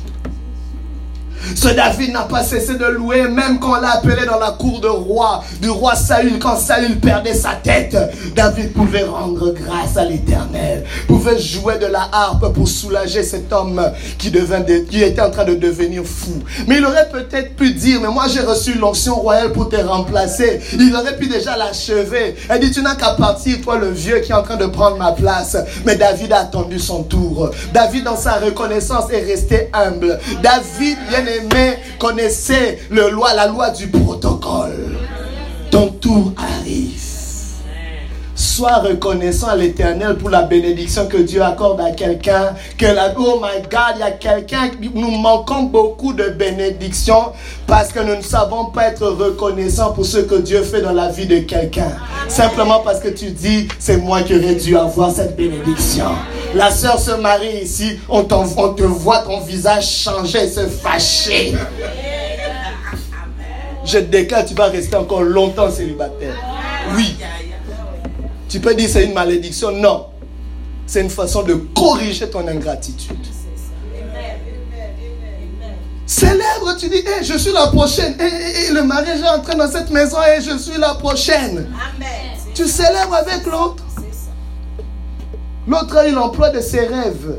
Ce David n'a pas cessé de louer, même quand on l'a appelé dans la cour de roi, du roi Saül, quand Saül perdait sa tête. David pouvait rendre grâce à l'éternel, pouvait jouer de la harpe pour soulager cet homme qui, était en train de devenir fou. Mais il aurait peut-être pu dire, mais moi j'ai reçu l'onction royale pour te remplacer. Il aurait pu déjà l'achever. Elle dit, tu n'as qu'à partir, toi le vieux qui est en train de prendre ma place. Mais David a attendu son tour. David, dans sa reconnaissance, est resté humble. David, bien connaissez le loi, la loi du protocole. Ton tour arrive. Sois reconnaissant à l'éternel pour la bénédiction que Dieu accorde à quelqu'un. Que la, oh my God, il y a quelqu'un, nous manquons beaucoup de bénédictions parce que nous ne savons pas être reconnaissants pour ce que Dieu fait dans la vie de quelqu'un. Simplement parce que tu dis, c'est moi qui aurais dû avoir cette bénédiction. La soeur se marie ici, on, on te voit ton visage changer, se fâcher. je déclare, tu vas rester encore longtemps célibataire. Oui. Tu peux dire c'est une malédiction. Non. C'est une façon de corriger ton ingratitude. Célèbre, tu dis, hey, je suis la prochaine. Et le mariage est entré dans cette maison et je suis la prochaine. Tu célèbres avec l'autre. L'autre a eu l'emploi de ses rêves.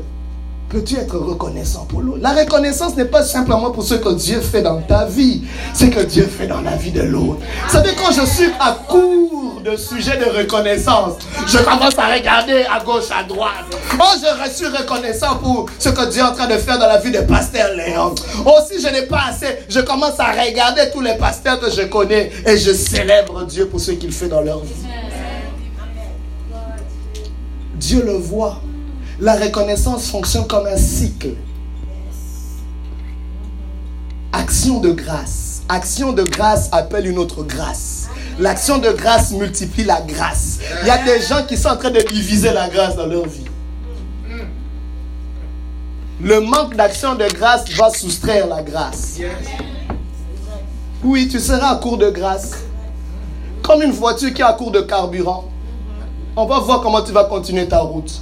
Peux-tu être reconnaissant pour l'autre? La reconnaissance n'est pas simplement pour ce que Dieu fait dans ta vie, c'est que Dieu fait dans la vie de l'autre. Vous savez, quand je suis à court de sujets de reconnaissance, je commence à regarder à gauche, à droite. Oh, je suis reconnaissant pour ce que Dieu est en train de faire dans la vie de Pasteur Léon. Oh, si je n'ai pas assez, je commence à regarder tous les pasteurs que je connais et je célèbre Dieu pour ce qu'il fait dans leur vie. Dieu le voit. La reconnaissance fonctionne comme un cycle. Action de grâce. Action de grâce appelle une autre grâce. L'action de grâce multiplie la grâce. Il y a des gens qui sont en train de diviser la grâce dans leur vie. Le manque d'action de grâce va soustraire la grâce. Oui, tu seras à court de grâce. Comme une voiture qui est à court de carburant. On va voir comment tu vas continuer ta route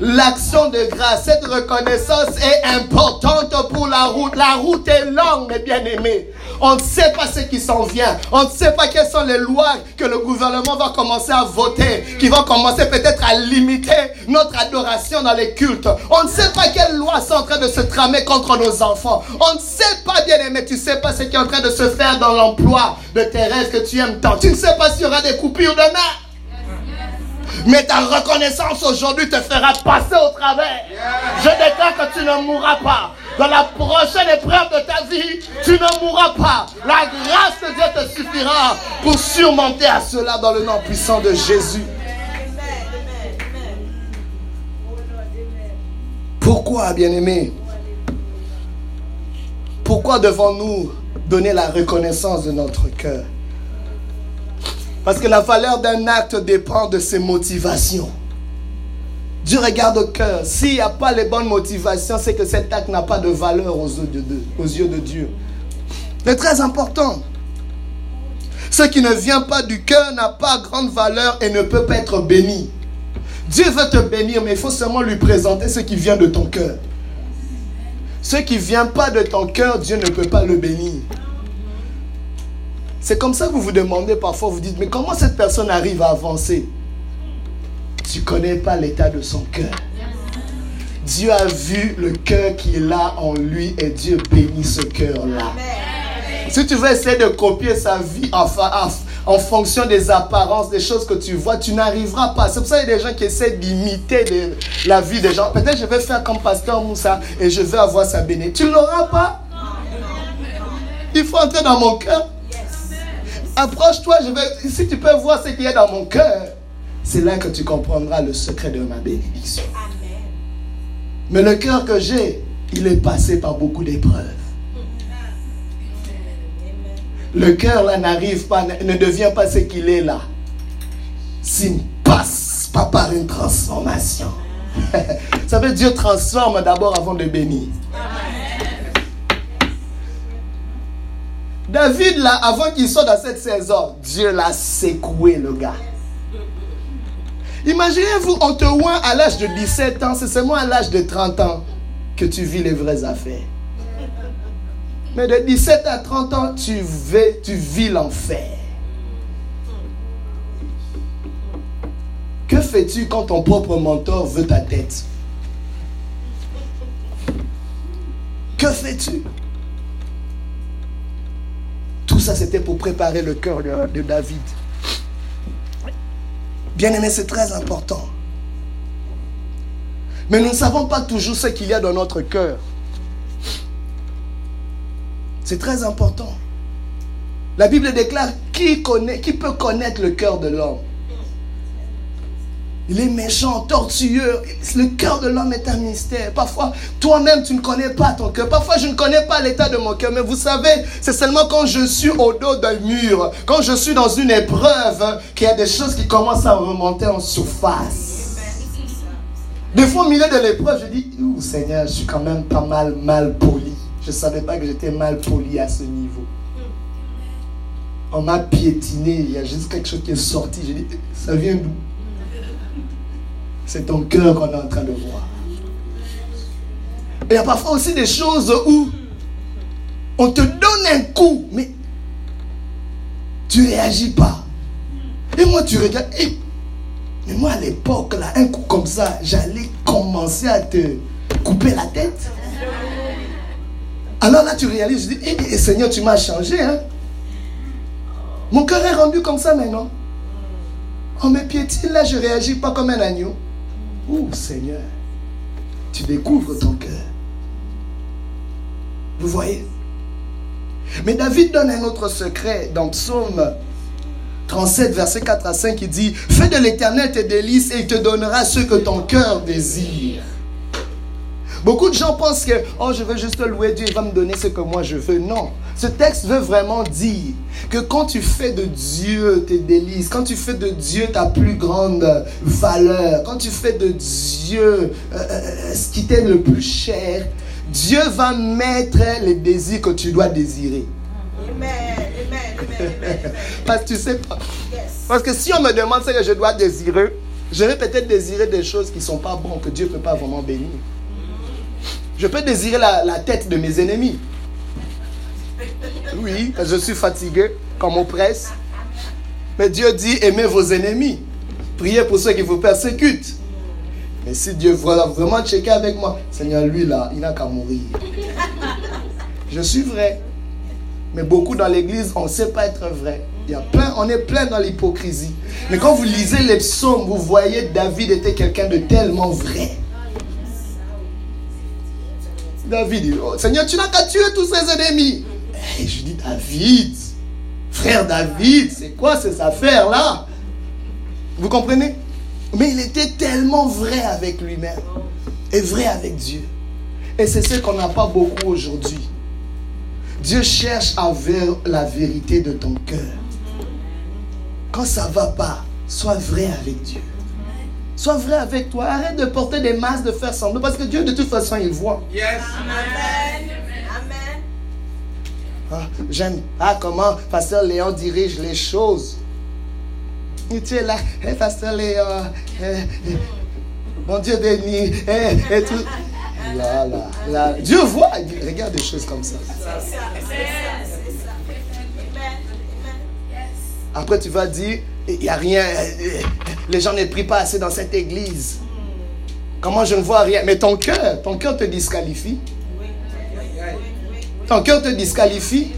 l'action de grâce, cette reconnaissance est importante pour la route. La route est longue, mes bien-aimés. On ne sait pas ce qui s'en vient. On ne sait pas quelles sont les lois que le gouvernement va commencer à voter, qui vont commencer peut-être à limiter notre adoration dans les cultes. On ne sait pas quelles lois sont en train de se tramer contre nos enfants. On ne sait pas, bien-aimé, tu ne sais pas ce qui est en train de se faire dans l'emploi de tes rêves que tu aimes tant. Tu ne sais pas s'il y aura des coupures de mer. Mais ta reconnaissance aujourd'hui te fera passer au travers. Je déclare que tu ne mourras pas. Dans la prochaine épreuve de ta vie, tu ne mourras pas. La grâce de Dieu te suffira pour surmonter à cela dans le nom puissant de Jésus. Pourquoi, bien-aimé? Pourquoi devons-nous donner la reconnaissance de notre cœur? Parce que la valeur d'un acte dépend de ses motivations. Dieu regarde au cœur. S'il n'y a pas les bonnes motivations, c'est que cet acte n'a pas de valeur aux yeux de, Dieu. C'est très important. Ce qui ne vient pas du cœur n'a pas grande valeur et ne peut pas être béni. Dieu veut te bénir, mais il faut seulement lui présenter ce qui vient de ton cœur. Ce qui ne vient pas de ton cœur, Dieu ne peut pas le bénir. C'est comme ça que vous vous demandez parfois, vous dites, mais comment cette personne arrive à avancer? Tu ne connais pas l'état de son cœur. Dieu a vu le cœur qu'il a en lui et Dieu bénit ce cœur-là. Si tu veux essayer de copier sa vie en, en, fonction des apparences, des choses que tu vois, tu n'arriveras pas. C'est pour ça qu'il y a des gens qui essaient d'imiter la vie des gens. Peut-être je vais faire comme pasteur Moussa et je vais avoir sa bénédiction. Tu ne l'auras pas. Il faut entrer dans mon cœur. Approche-toi, je vais, si tu peux voir ce qu'il y a dans mon cœur, c'est là que tu comprendras le secret de ma bénédiction. Mais le cœur que j'ai, il est passé par beaucoup d'épreuves. Le cœur là n'arrive pas, ne devient pas ce qu'il est là. S'il ne passe pas par une transformation. Ça veut dire Dieu transforme d'abord avant de bénir. David, là, avant qu'il soit dans cette saison, Dieu l'a secoué, le gars. Imaginez-vous, on te oint à l'âge de 17 ans, c'est seulement à l'âge de 30 ans que tu vis les vraies affaires. Mais de 17 à 30 ans, tu vis l'enfer. Que fais-tu quand ton propre mentor veut ta tête? Que fais-tu? Tout ça, c'était pour préparer le cœur de, David. Bien aimé, c'est très important. Mais nous ne savons pas toujours ce qu'il y a dans notre cœur. C'est très important. La Bible déclare qui, connaît, qui peut connaître le cœur de l'homme il est méchant, tortueux. Le cœur de l'homme est un mystère. Parfois, toi-même, tu ne connais pas ton cœur. Parfois, je ne connais pas l'état de mon cœur. Mais vous savez, c'est seulement quand je suis au dos d'un mur, quand je suis dans une épreuve, qu'il y a des choses qui commencent à remonter en surface. Des fois, au milieu de l'épreuve, je dis, Ouh, Seigneur, je suis quand même pas mal mal poli. Je ne savais pas que j'étais mal poli à ce niveau. on m'a piétiné, il y a juste quelque chose qui est sorti. J'ai dit, ça vient d'où? C'est ton cœur qu'on est en train de voir. Il y a parfois aussi des choses où on te donne un coup, mais tu réagis pas. Et moi, tu regardes. mais moi, à l'époque, là, un coup comme ça, j'allais commencer à te couper la tête. Alors là, tu réalises, je dis, eh, eh, Seigneur, tu m'as changé. Hein? Mon cœur est rendu comme ça maintenant. On me piétine, là, je ne réagis pas comme un agneau. Oh Seigneur, tu découvres ton cœur. Vous voyez? Mais David donne un autre secret dans Psaume 37, verset 4 à 5, il dit, Fais de l'éternel tes délices et il te donnera ce que ton cœur désire. Beaucoup de gens pensent que, oh, je veux juste louer Dieu, il va me donner ce que moi je veux. Non. Ce texte veut vraiment dire que quand tu fais de Dieu tes délices, quand tu fais de Dieu ta plus grande valeur, quand tu fais de Dieu euh, euh, ce qui t'est le plus cher, Dieu va mettre les désirs que tu dois désirer. Amen, amen, Parce que tu sais pas. Parce que si on me demande ce que je dois désirer, je vais peut-être désirer des choses qui ne sont pas bonnes, que Dieu ne peut pas vraiment bénir. Je peux désirer la, tête de mes ennemis. Oui, je suis fatigué, comme on presse. Mais Dieu dit, aimez vos ennemis. Priez pour ceux qui vous persécutent. Mais si Dieu veut vraiment checker avec moi, Seigneur, lui là, il n'a qu'à mourir. Je suis vrai. Mais beaucoup dans l'église, on ne sait pas être vrai. Il y a plein, on est plein dans l'hypocrisie. Mais quand vous lisez les psaumes, vous voyez David était quelqu'un de tellement vrai. David dit, oh, Seigneur, tu n'as qu'à tuer tous ses ennemis. Et je dis, David, frère David, c'est quoi ces affaires-là? Vous comprenez? Mais il était tellement vrai avec lui-même et vrai avec Dieu. Et c'est ce qu'on n'a pas beaucoup aujourd'hui. Dieu cherche à voir la vérité de ton cœur. Quand ça ne va pas, sois vrai avec Dieu. Sois vrai avec toi. Arrête de porter des masques, de faire semblant. Parce que Dieu, de toute façon, il voit. Yes. Amen. Ah, J'aime pas comment Pasteur Léon dirige les choses. Tu es là, Pasteur Léon, mon Dieu béni, et tout. Là, là. Dieu voit, regarde des choses comme ça. Après, tu vas dire, il n'y a rien, les gens ne prient pas assez dans cette église. Comment je ne vois rien? Mais ton cœur, ton cœur te disqualifie. Ton cœur te disqualifie.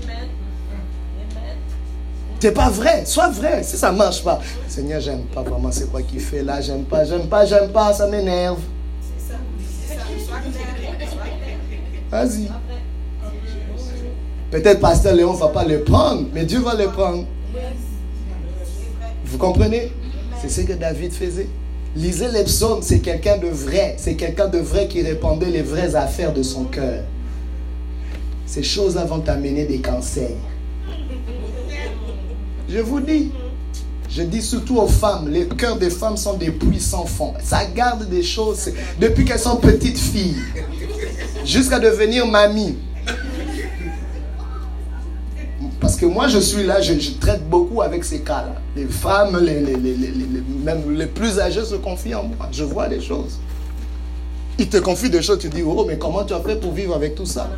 T'es pas vrai, sois vrai. Si ça marche pas, Seigneur, j'aime pas vraiment c'est quoi qu'il fait là, j'aime pas, j'aime pas, j'aime pas, ça m'énerve. Vas-y. Peut-être Pasteur Léon va pas le prendre, mais Dieu va le prendre. Vous comprenez? C'est ce que David faisait. Lisez les psaumes, c'est quelqu'un de vrai. C'est quelqu'un de vrai qui répondait les vraies affaires de son cœur. Ces choses-là vont t'amener des cancers. Je vous dis, je dis surtout aux femmes, les cœurs des femmes sont des puissants fonds. Ça garde des choses depuis qu'elles sont petites filles jusqu'à devenir mamie. Parce que moi, je suis là, je, traite beaucoup avec ces cas-là. Les femmes, les, même les plus âgés se confient en moi. Je vois des choses. Ils te confient des choses, tu dis, oh, mais comment tu as fait pour vivre avec tout ça?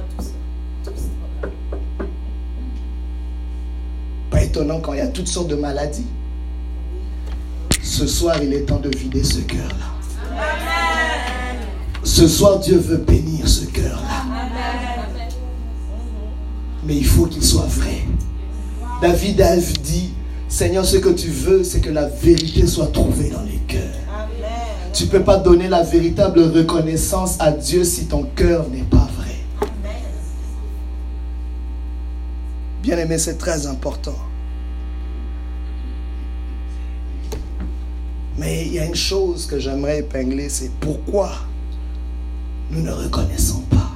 Étonnant quand il y a toutes sortes de maladies. Ce soir, il est temps de vider ce cœur-là. Ce soir, Dieu veut bénir ce cœur-là. Mais il faut qu'il soit vrai. David a dit, Seigneur, ce que tu veux, c'est que la vérité soit trouvée dans les cœurs. Tu ne peux pas donner la véritable reconnaissance à Dieu si ton cœur n'est pas vrai. Bien aimé, c'est très important. Mais il y a une chose que j'aimerais épingler, c'est pourquoi nous ne reconnaissons pas?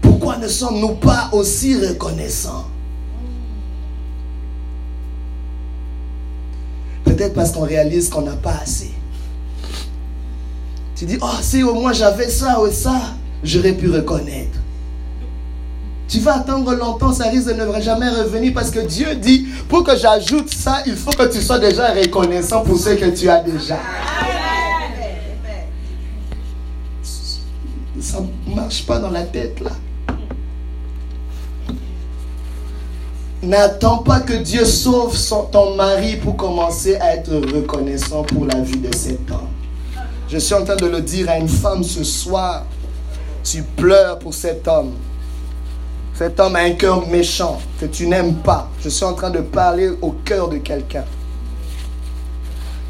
Pourquoi ne sommes-nous pas aussi reconnaissants? Peut-être parce qu'on réalise qu'on n'a pas assez. Tu dis, oh, si au moins j'avais ça ou ça, j'aurais pu reconnaître. Tu vas attendre longtemps, ça risque de ne jamais revenir parce que Dieu dit, pour que j'ajoute ça, il faut que tu sois déjà reconnaissant pour ce que tu as déjà. Ça ne marche pas dans la tête là. N'attends pas que Dieu sauve ton mari pour commencer à être reconnaissant pour la vie de cet homme. Je suis en train de le dire à une femme ce soir. Tu pleures pour cet homme. Cet homme a un cœur méchant que tu n'aimes pas. Je suis en train de parler au cœur de quelqu'un.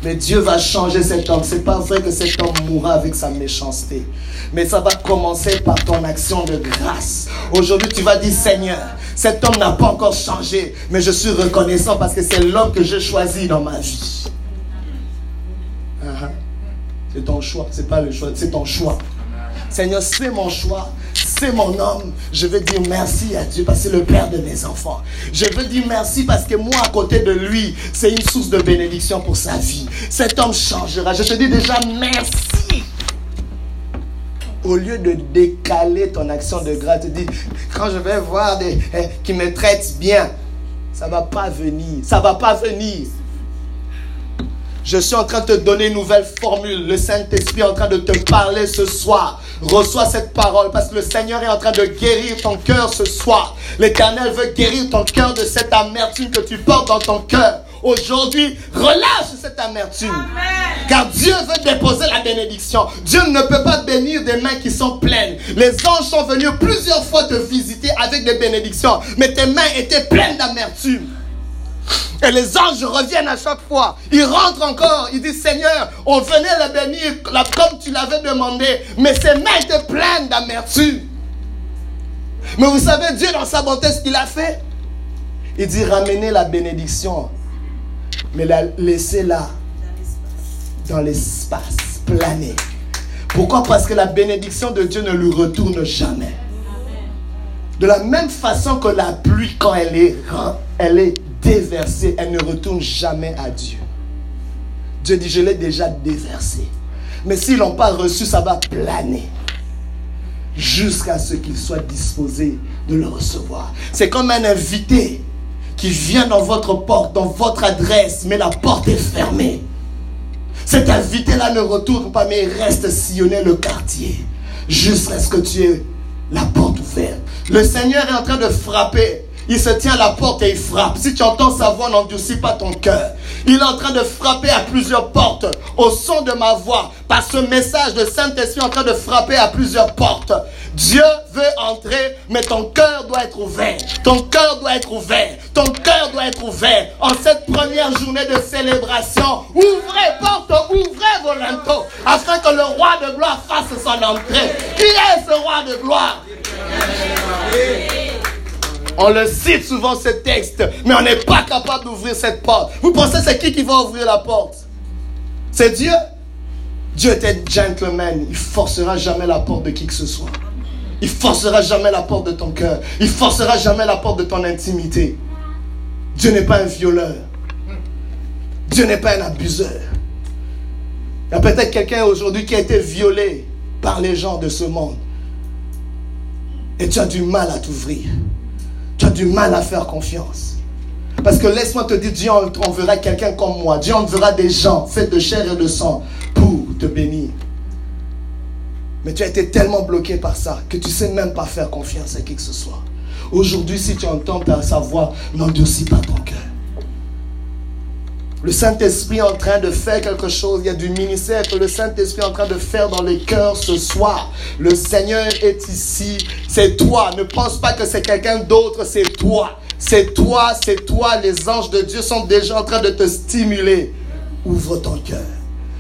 Mais Dieu va changer cet homme. C'est pas vrai que cet homme mourra avec sa méchanceté. Mais ça va commencer par ton action de grâce. Aujourd'hui, tu vas dire, Seigneur, cet homme n'a pas encore changé, mais je suis reconnaissant parce que c'est l'homme que j'ai choisi dans ma vie. Uh-huh. C'est ton choix, c'est pas le choix, c'est ton choix. Seigneur, c'est mon choix c'est mon homme. Je veux dire merci à Dieu parce que c'est le père de mes enfants. Je veux dire merci parce que moi, à côté de lui, c'est une source de bénédiction pour sa vie. Cet homme changera. Je te dis déjà merci. Au lieu de décaler ton action de grâce, tu dis, quand je vais voir des eh, qui me traitent bien, ça va pas venir. Ça va pas venir. Je suis en train de te donner une nouvelle formule. Le Saint-Esprit est en train de te parler ce soir. Reçois cette parole parce que le Seigneur est en train de guérir ton cœur ce soir. L'Éternel veut guérir ton cœur de cette amertume que tu portes dans ton cœur. Aujourd'hui, relâche cette amertume. Car Dieu veut déposer la bénédiction. Dieu ne peut pas bénir des mains qui sont pleines. Les anges sont venus plusieurs fois te visiter avec des bénédictions. Mais tes mains étaient pleines d'amertume. Et les anges reviennent à chaque fois. Ils rentrent encore. Ils disent, Seigneur, on venait la bénir comme tu l'avais demandé. Mais ses mains étaient pleines d'amertume. Mais vous savez, Dieu, dans sa bonté, ce qu'il a fait, il dit, ramenez la bénédiction. Mais la, laissez-la dans l'espace, planer. Pourquoi? Parce que la bénédiction de Dieu ne lui retourne jamais. De la même façon que la pluie, quand elle est, elle est déversée, elle ne retourne jamais à Dieu. Dieu dit, je l'ai déjà déversé. Mais s'ils n'ont pas reçu, ça va planer jusqu'à ce qu'ils soient disposés de le recevoir. C'est comme un invité qui vient dans votre porte, dans votre adresse, mais la porte est fermée. Cet invité-là ne retourne pas, mais il reste sillonner le quartier jusqu'à ce que tu aies la porte ouverte. Le Seigneur est en train de frapper il se tient à la porte et il frappe. Si tu entends sa voix, n'endurcis pas ton cœur. Il est en train de frapper à plusieurs portes au son de ma voix. Par ce message, de Saint-Esprit en train de frapper à plusieurs portes. Dieu veut entrer, mais ton cœur doit être ouvert. Ton cœur doit être ouvert. Ton cœur doit être ouvert. En cette première journée de célébration, ouvrez porte, ouvrez vos linteaux, afin que le roi de gloire fasse son entrée. Qui est ce roi de gloire? On le cite souvent ce texte, mais on n'est pas capable d'ouvrir cette porte. Vous pensez c'est qui qui va ouvrir la porte? C'est Dieu? Dieu était gentleman. Il forcera jamais la porte de qui que ce soit. Il forcera jamais la porte de ton cœur. Il forcera jamais la porte de ton intimité. Dieu n'est pas un violeur. Dieu n'est pas un abuseur. Il y a peut-être quelqu'un aujourd'hui qui a été violé par les gens de ce monde. Et tu as du mal à t'ouvrir du mal à faire confiance. Parce que laisse-moi te dire, Dieu enverra quelqu'un comme moi. Dieu enverra des gens faits de chair et de sang pour te bénir. Mais tu as été tellement bloqué par ça que tu ne sais même pas faire confiance à qui que ce soit. Aujourd'hui, si tu entends sa voix, n'endurcis pas ton cœur. Le Saint-Esprit est en train de faire quelque chose. Il y a du ministère que le Saint-Esprit est en train de faire dans les cœurs ce soir. Le Seigneur est ici. C'est toi. Ne pense pas que c'est quelqu'un d'autre. C'est toi. C'est toi, c'est toi. Les anges de Dieu sont déjà en train de te stimuler. Ouvre ton cœur.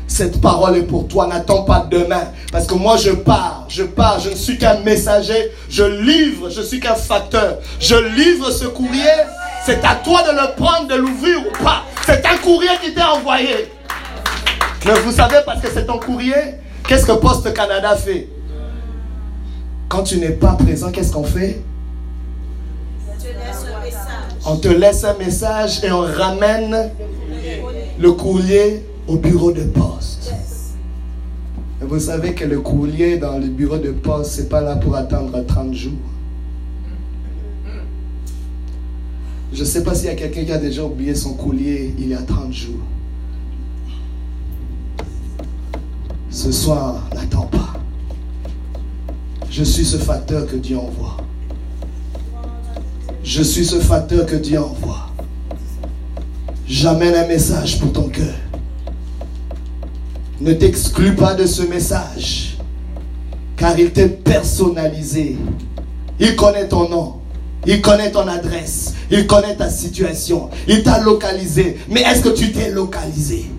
Cette parole est pour toi. N'attends pas demain. Parce que moi, je pars. Je pars. Je ne suis qu'un messager. Je livre. Je suis qu'un facteur. Je livre ce courrier. C'est à toi de le prendre, de l'ouvrir ou pas. C'est un courrier qui t'est envoyé. Mais vous savez, parce que c'est ton courrier, qu'est-ce que Poste Canada fait? Quand tu n'es pas présent, qu'est-ce qu'on fait? On te laisse un message et on ramène le courrier au bureau de poste. Et vous savez que le courrier dans le bureau de poste, c'est pas là pour attendre 30 jours. Je ne sais pas s'il y a quelqu'un qui a déjà oublié son collier il y a 30 jours. Ce soir, n'attends pas. Je suis ce facteur que Dieu envoie. Je suis ce facteur que Dieu envoie. J'amène un message pour ton cœur. Ne t'exclus pas de ce message, car il t'est personnalisé. Il connaît ton nom, il connaît ton adresse, il connaît ta situation, il t'a localisé. Mais est-ce que tu t'es localisé?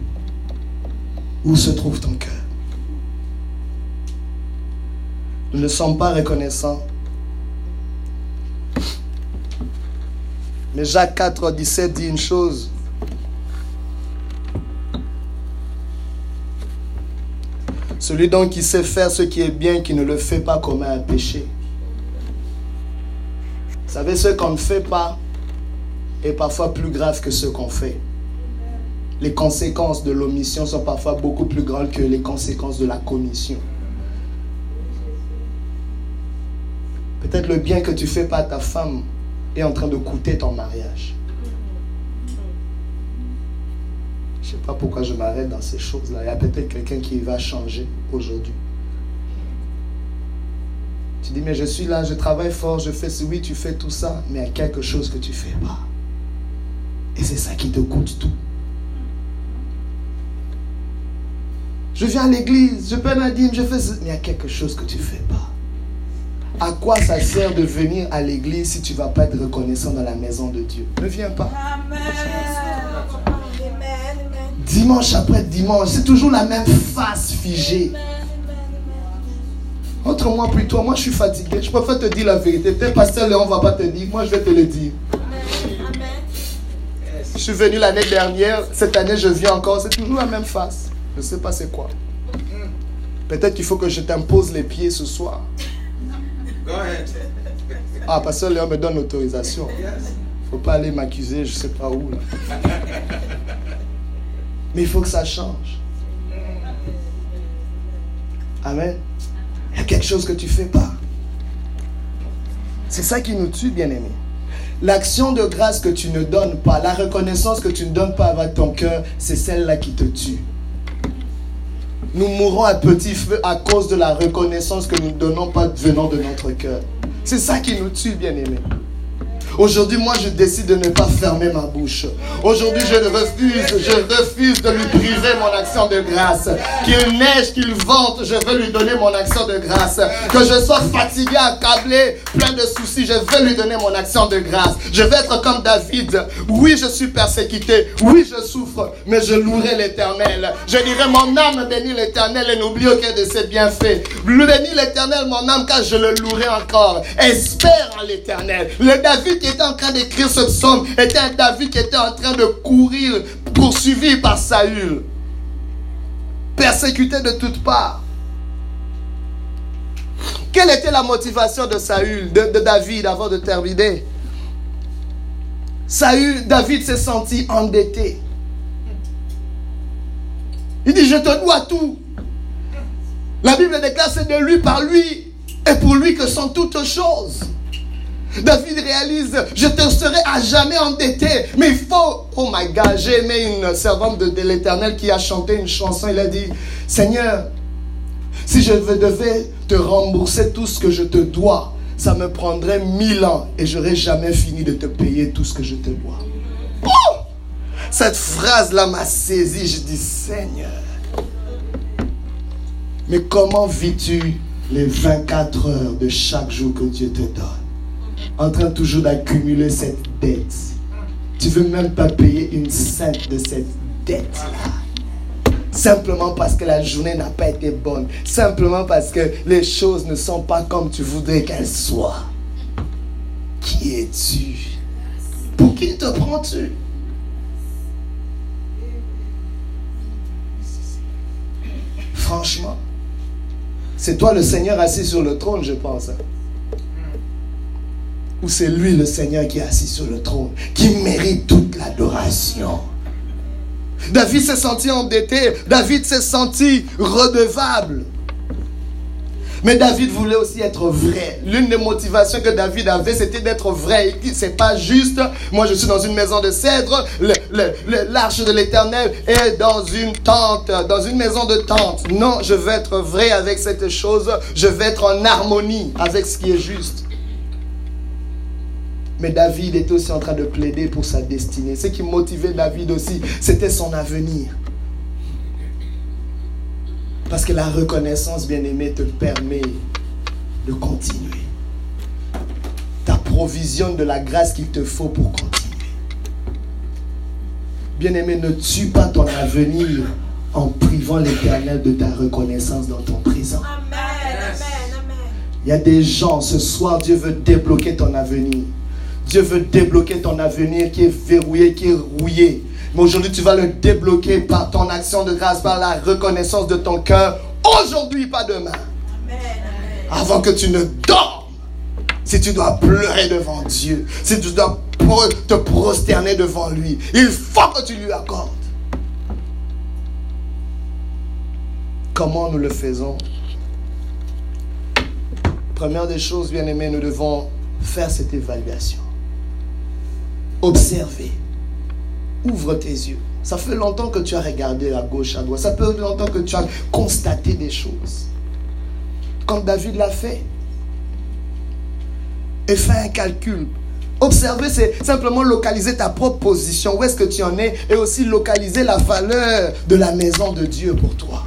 Où se trouve ton cœur? Nous ne sommes pas reconnaissants. Mais Jacques 4, 17 dit une chose. Celui donc qui sait faire ce qui est bien, qui ne le fait pas, commet un péché. Vous savez, ce qu'on ne fait pas est parfois plus grave que ce qu'on fait. Les conséquences de l'omission sont parfois beaucoup plus grandes que les conséquences de la commission. Peut-être le bien que tu fais pas à ta femme est en train de coûter ton mariage. Je ne sais pas pourquoi je m'arrête dans ces choses-là. Il y a peut-être quelqu'un qui va changer aujourd'hui. Tu dis, mais je suis là, je travaille fort, je fais oui, tu fais tout ça, mais il y a quelque chose que tu ne fais pas. Et c'est ça qui te coûte tout. Je viens à l'église, je paie ma dîme, je fais mais il y a quelque chose que tu ne fais pas. À quoi ça sert de venir à l'église si tu ne vas pas être reconnaissant dans la maison de Dieu? Ne viens pas. Amen dimanche après dimanche, c'est toujours la même face figée. Entre moi puis toi, moi je suis fatigué. Je préfère te dire la vérité. Peut-être pasteur Léon ne va pas te dire, moi je vais te le dire. Je suis venu l'année dernière, cette année je viens encore, c'est toujours la même face. Je ne sais pas c'est quoi. Peut-être qu'il faut que je t'impose les pieds ce soir. Ah, pasteur Léon me donne l'autorisation. Il ne faut pas aller m'accuser, je ne sais pas où. Là. Mais il faut que ça change. Amen. Il y a quelque chose que tu ne fais pas. C'est ça qui nous tue, bien-aimés. L'action de grâce que tu ne donnes pas, la reconnaissance que tu ne donnes pas avec ton cœur, c'est celle-là qui te tue. Nous mourrons à petit feu à cause de la reconnaissance que nous ne donnons pas venant de notre cœur. C'est ça qui nous tue, bien-aimés. Aujourd'hui, moi, je décide de ne pas fermer ma bouche. Aujourd'hui, je refuse, je refuse de lui priver mon action de grâce. Qu'il neige, qu'il vente, je veux lui donner mon action de grâce. Que je sois fatigué, accablé, plein de soucis, je veux lui donner mon action de grâce. Je veux être comme David. Oui, je suis persécuté. Oui, je souffre, mais je louerai l'éternel. Je dirai, mon âme bénit l'éternel et n'oublie aucun de ses bienfaits. Bénis l'éternel, mon âme, car je le louerai encore. Espère en l'éternel. Le David était en train d'écrire ce psaume était un David qui était en train de courir, poursuivi par Saül, persécuté de toutes parts. Quelle était la motivation de Saül, de, David avant de terminer? Saül, David s'est senti endetté. Il dit, je te dois tout. La Bible déclare, c'est de lui, par lui, et pour lui que sont toutes choses. David réalise, je te serai à jamais endetté. Mais il faut, oh my God, j'ai aimé une servante de, l'éternel qui a chanté une chanson. Il a dit, Seigneur, si je devais te rembourser tout ce que je te dois, ça me prendrait mille ans et j'aurais jamais fini de te payer tout ce que je te dois. Cette phrase-là m'a saisi. Je dis, Seigneur, mais comment vis-tu les 24 heures de chaque jour que Dieu te donne? En train toujours d'accumuler cette dette. Tu veux même pas payer une cente de cette dette-là. Simplement parce que la journée n'a pas été bonne. Simplement parce que les choses ne sont pas comme tu voudrais qu'elles soient. Qui es-tu? Pour qui te prends-tu? Franchement, c'est toi le Seigneur assis sur le trône, je pense. Ou c'est lui le Seigneur qui est assis sur le trône, qui mérite toute l'adoration. David s'est senti endetté, David s'est senti redevable. Mais David voulait aussi être vrai. L'une des motivations que David avait, c'était d'être vrai. Il dit, c'est pas juste. Moi, je suis dans une maison de cèdre. L'arche de l'éternel est dans une tente, dans une maison de tente. Non, je veux être vrai avec cette chose. Je veux être en harmonie avec ce qui est juste. Mais David était aussi en train de plaider pour sa destinée. Ce qui motivait David aussi, c'était son avenir. Parce que la reconnaissance, bien-aimé, te permet de continuer. Ta provision de la grâce qu'il te faut pour continuer. Bien-aimé, ne tue pas ton avenir en privant l'éternel de ta reconnaissance dans ton présent. Amen, amen, Il y a des gens, ce soir, Dieu veut débloquer ton avenir. Dieu veut débloquer ton avenir qui est verrouillé, qui est rouillé. Mais aujourd'hui, tu vas le débloquer par ton action de grâce, par la reconnaissance de ton cœur. Aujourd'hui, pas demain. Avant que tu ne dormes. Si tu dois pleurer devant Dieu, si tu dois te prosterner devant lui, il faut que tu lui accordes. Comment nous le faisons? Première des choses, bien aimés, nous devons faire cette évaluation. Observer. Ouvre tes yeux. Ça fait longtemps que tu as regardé à gauche, à droite. Ça fait longtemps que tu as constaté des choses. Comme David l'a fait. Et fais un calcul. Observer, c'est simplement localiser ta propre position. Où est-ce que tu en es et aussi localiser la valeur de la maison de Dieu pour toi.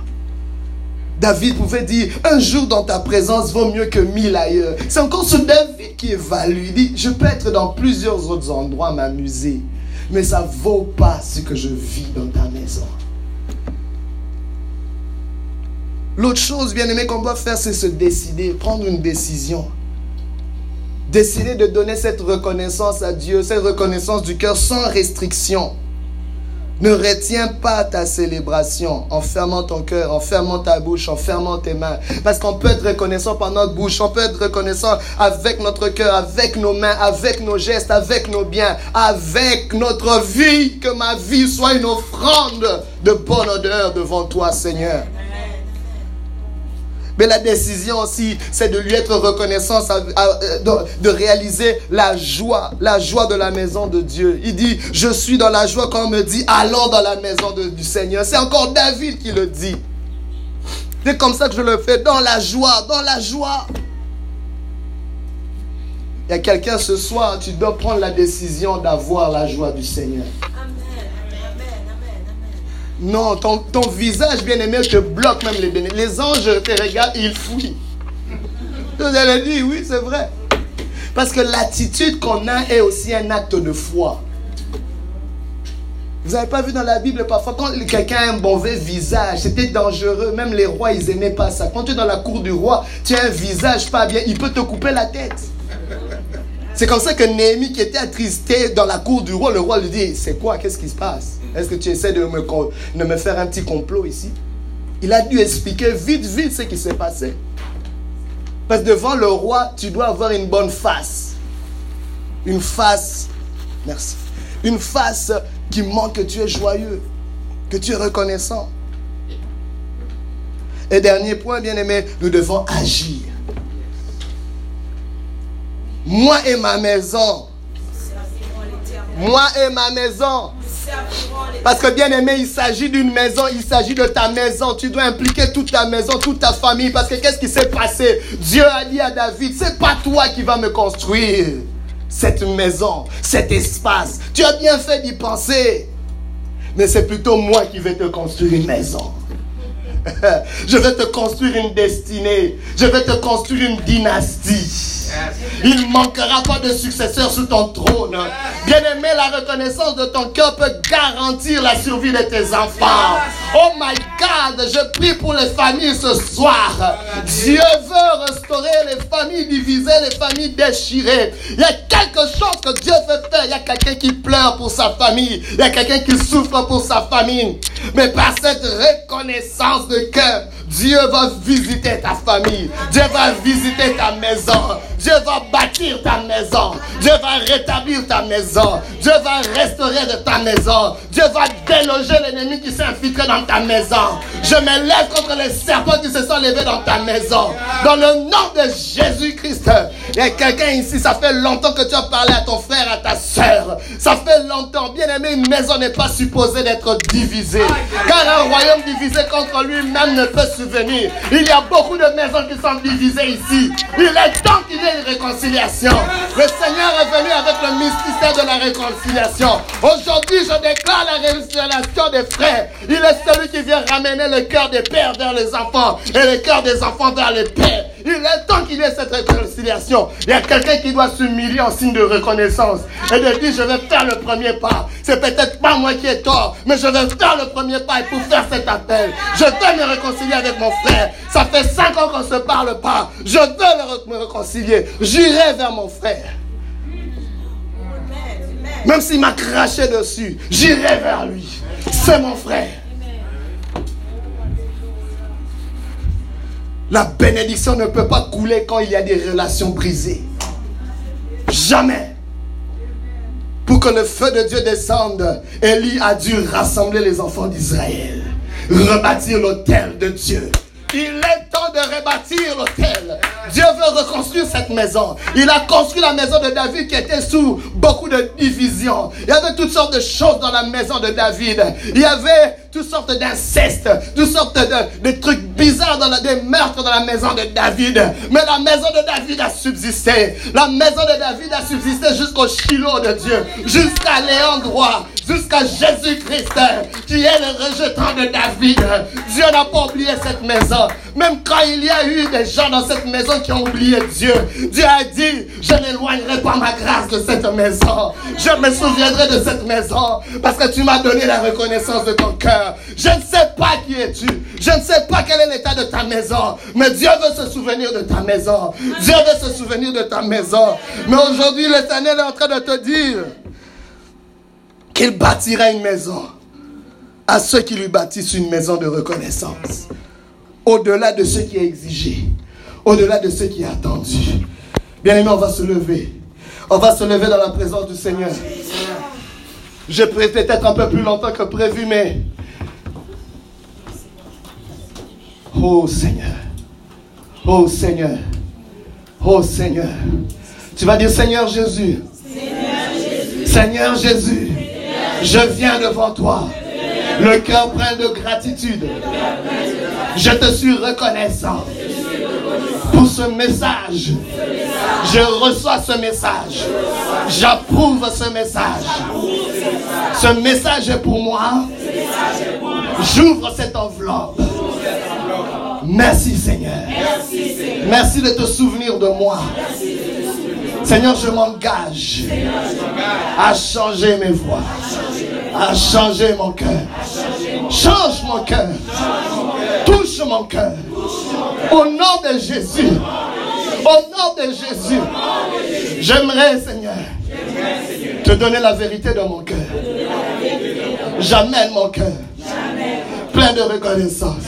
David pouvait dire, un jour dans ta présence vaut mieux que mille ailleurs. C'est encore ce David qui évalue. Il dit, je peux être dans plusieurs autres endroits m'amuser mais ça vaut pas ce que je vis dans ta maison. L'autre chose, bien aimé, qu'on doit faire, c'est se décider, prendre une décision. Décider de donner cette reconnaissance à Dieu, cette reconnaissance du cœur sans restriction. Ne retiens pas ta célébration en fermant ton cœur, en fermant ta bouche, en fermant tes mains. Parce qu'on peut être reconnaissant par notre bouche, on peut être reconnaissant avec notre cœur, avec nos mains, avec nos gestes, avec nos biens, avec notre vie. Que ma vie soit une offrande de bonne odeur devant toi, Seigneur. Mais la décision aussi, c'est de lui être reconnaissant, euh, de réaliser la joie, la joie de la maison de Dieu. Il dit, je suis dans la joie quand on me dit, allons dans la maison du Seigneur. C'est encore David qui le dit. C'est comme ça que je le fais, dans la joie, dans la joie. Il y a quelqu'un ce soir, tu dois prendre la décision d'avoir la joie du Seigneur. Non, ton, visage bien-aimé te bloque même les bénédictions. Les anges te regardent ils fouillent. Vous allez dire, oui, c'est vrai. Parce que l'attitude qu'on a est aussi un acte de foi. Vous n'avez pas vu dans la Bible parfois quand quelqu'un a un mauvais visage, c'était dangereux. Même les rois, ils n'aimaient pas ça. Quand tu es dans la cour du roi, tu as un visage pas bien, il peut te couper la tête. C'est comme ça que Néhémie, qui était attristé dans la cour du roi, le roi lui dit C'est quoi? Qu'est-ce qui se passe? Est-ce que tu essaies de me, faire un petit complot ici? Il a dû expliquer vite, vite ce qui s'est passé. Parce que devant le roi, tu dois avoir une bonne face. Une face, merci. Une face qui montre que tu es joyeux, que tu es reconnaissant. Et dernier point, bien aimé, nous devons agir. Moi et ma maison. Moi et ma maison. Parce que bien aimé, il s'agit d'une maison, il s'agit de ta maison. Tu dois impliquer toute ta maison, toute ta famille. Parce que qu'est-ce qui s'est passé? Dieu a dit à David, c'est pas toi qui vas me construire cette maison, cet espace. Tu as bien fait d'y penser. Mais c'est plutôt moi qui vais te construire une maison. Je vais te construire une destinée. Je vais te construire une dynastie. Il ne manquera pas de successeur sur ton trône. Bien-aimé, la reconnaissance de ton cœur peut garantir la survie de tes enfants. Oh my God, je prie pour les familles ce soir. Dieu veut restaurer les familles divisées, les familles déchirées. Il y a quelque chose que Dieu veut faire. Il y a quelqu'un qui pleure pour sa famille. Il y a quelqu'un qui souffre pour sa famille. Mais par cette reconnaissance de cœur, Dieu va visiter ta famille. Dieu va visiter ta maison. Dieu va bâtir ta maison. Dieu va rétablir ta maison. Dieu va restaurer de ta maison. Dieu va déloger l'ennemi qui s'est infiltré dans ta maison. Je me lève contre les serpents qui se sont levés dans ta maison. Dans le nom de Jésus-Christ. Il y a quelqu'un ici, ça fait longtemps que tu as parlé à ton frère, à ta soeur. Ça fait longtemps. Bien aimé, une maison n'est pas supposée d'être divisée. Car un royaume divisé contre lui-même ne peut subvenir. Il y a beaucoup de maisons qui sont divisées ici. Il est temps qu'il y ait une réconciliation. Le Seigneur est venu avec le mystère de la réconciliation. Aujourd'hui, je déclare la réconciliation des frères. Il est celui qui vient ramener le cœur des pères vers les enfants et le cœur des enfants vers les pères. Il est temps qu'il y ait cette réconciliation. Il y a quelqu'un qui doit s'humilier en signe de reconnaissance et de dire je vais faire le premier pas. C'est peut-être pas moi qui ai tort, mais je vais faire le premier pas pour faire cet appel. Je veux me réconcilier avec mon frère. Ça fait cinq ans qu'on ne se parle pas. Je veux me réconcilier. J'irai vers mon frère. Même s'il m'a craché dessus, j'irai vers lui. C'est mon frère. La bénédiction ne peut pas couler quand il y a des relations brisées. Jamais. Pour que le feu de Dieu descende, Élie a dû rassembler les enfants d'Israël, rebâtir l'autel de Dieu. Il est temps de rebâtir l'autel. Dieu veut reconstruire cette maison. Il a construit la maison de David qui était sous beaucoup de divisions. Il y avait toutes sortes de choses dans la maison de David. Il y avait toutes sortes d'incestes, toutes sortes de, trucs bizarres, dans des meurtres dans la maison de David. Mais la maison de David a subsisté. La maison de David a subsisté jusqu'au chilo de Dieu, jusqu'à Léon droit, jusqu'à Jésus-Christ, qui est le rejetant de David. Dieu n'a pas oublié cette maison. Même quand il y a eu des gens dans cette maison qui ont oublié Dieu, Dieu a dit, je n'éloignerai pas ma grâce de cette maison. Je me souviendrai de cette maison parce que tu m'as donné la reconnaissance de ton cœur. Je ne sais pas qui es-tu. Je ne sais pas quel est l'état de ta maison. Mais Dieu veut se souvenir de ta maison. Dieu veut se souvenir de ta maison. Mais aujourd'hui, l'Éternel est en train de te dire qu'il bâtira une maison à ceux qui lui bâtissent une maison de reconnaissance. Au-delà de ce qui est exigé. Au-delà de ce qui est attendu. Bien aimé, on va se lever. On va se lever dans la présence du Seigneur. Je prie peut-être un peu plus longtemps que prévu, mais... Oh Seigneur. Oh Seigneur. Oh Seigneur. Tu vas dire Seigneur Jésus. Seigneur Jésus. Je viens devant toi. Le cœur plein de gratitude. Je te suis reconnaissant pour ce message. Je reçois ce message. J'approuve ce message. Ce message est pour moi. J'ouvre cette enveloppe. Merci Seigneur. Merci de te souvenir de moi. Seigneur, je m'engage à changer mes voix, à changer mon cœur. Change mon cœur. Touche mon cœur. Au nom de Jésus. Au nom de Jésus. J'aimerais, Seigneur, te donner la vérité dans mon cœur. J'amène mon cœur. Plein de reconnaissance.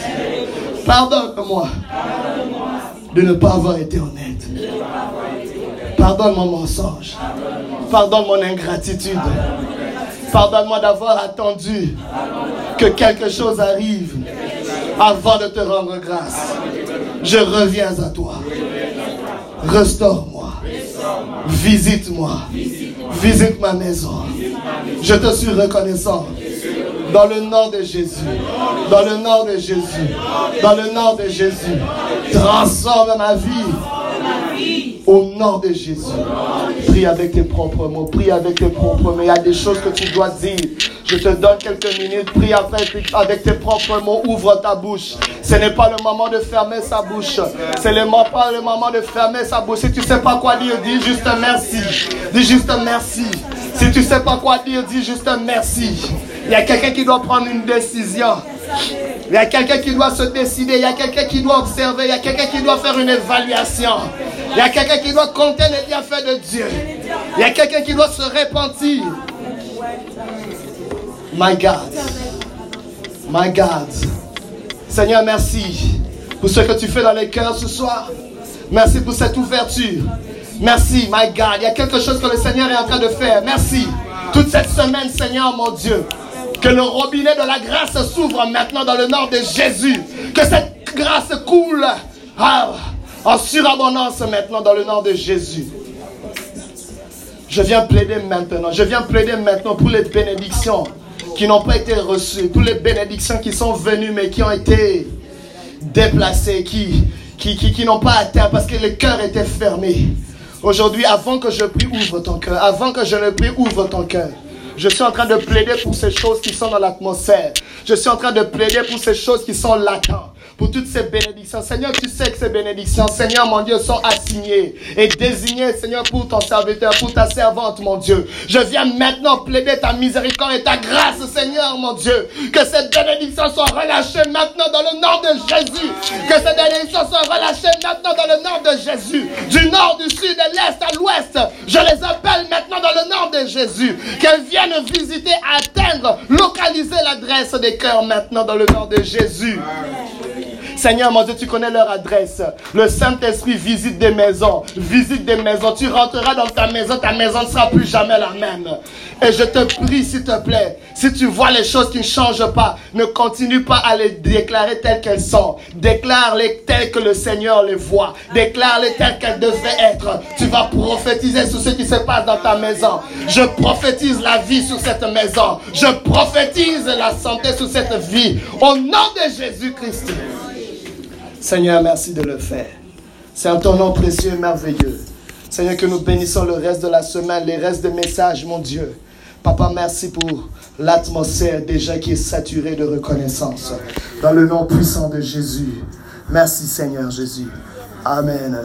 Pardonne-moi de ne pas avoir été honnête. Pardonne mon mensonge. Pardonne mon ingratitude. Pardonne-moi d'avoir attendu que quelque chose arrive avant de te rendre grâce. Je reviens à toi. Restaure-moi. Visite-moi. Visite ma maison. Je te suis reconnaissant. Dans le nom de Jésus. Dans le nom de Jésus. Dans le nom de Jésus. Transforme ma vie. Au nom de Jésus. Prie avec tes propres mots. Prie avec tes propres mots. Il y a des choses que tu dois dire. Je te donne quelques minutes. Prie avec tes propres mots. Ouvre ta bouche. Ce n'est pas le moment de fermer sa bouche. C'est le pas le moment de fermer sa bouche. Si tu ne sais pas quoi dire, dis juste merci. Dis juste merci. Si tu ne sais pas quoi dire, dis juste merci. Il y a quelqu'un qui doit prendre une décision. Il y a quelqu'un qui doit se décider. Il y a quelqu'un qui doit observer. Il y a quelqu'un qui doit faire une évaluation. Il y a quelqu'un qui doit compter les bienfaits de Dieu. Il y a quelqu'un qui doit se repentir. My God. My God. Seigneur, merci. pour ce que tu fais dans les cœurs ce soir. Merci pour cette ouverture. Merci, my God. Il y a quelque chose que le Seigneur est en train de faire. Merci. Toute cette semaine, Seigneur, mon Dieu. Que le robinet de la grâce s'ouvre maintenant dans le nom de Jésus. Que cette grâce coule ah, en surabondance maintenant dans le nom de Jésus. Je viens plaider maintenant. Je viens plaider maintenant pour les bénédictions qui n'ont pas été reçues. Pour les bénédictions qui sont venues mais qui ont été déplacées, qui, qui, qui, qui n'ont pas atteint parce que le cœur était fermé. Aujourd'hui, avant que je prie, ouvre ton cœur. Avant que je ne prie, ouvre ton cœur. Je suis en train de plaider pour ces choses qui sont dans l'atmosphère. Je suis en train de plaider pour ces choses qui sont latentes pour toutes ces bénédictions. Seigneur, tu sais que ces bénédictions, Seigneur, mon Dieu, sont assignées et désignées, Seigneur, pour ton serviteur, pour ta servante, mon Dieu. Je viens maintenant plaider ta miséricorde et ta grâce, Seigneur, mon Dieu. Que ces bénédictions soient relâchées maintenant dans le nom de Jésus. Que ces bénédictions soient relâchées maintenant dans le nom de Jésus. Du nord, du sud, de l'est à l'ouest. Je les appelle maintenant dans le nom de Jésus. Qu'elles viennent visiter, atteindre, localiser l'adresse des cœurs maintenant dans le nom de Jésus. Seigneur mon Dieu, tu connais leur adresse. Le Saint-Esprit visite des maisons, visite des maisons. Tu rentreras dans ta maison, ta maison ne sera plus jamais la même. Et je te prie, s'il te plaît, si tu vois les choses qui ne changent pas, ne continue pas à les déclarer telles qu'elles sont. Déclare-les telles que le Seigneur les voit. Déclare-les telles qu'elles devaient être. Tu vas prophétiser sur ce qui se passe dans ta maison. Je prophétise la vie sur cette maison. Je prophétise la santé sur cette vie. Au nom de Jésus-Christ. Seigneur, merci de le faire. C'est en ton nom précieux et merveilleux. Seigneur, que nous bénissons le reste de la semaine, les restes des messages, mon Dieu. Papa, merci pour l'atmosphère déjà qui est saturée de reconnaissance. Dans le nom puissant de Jésus. Merci Seigneur Jésus. Amen.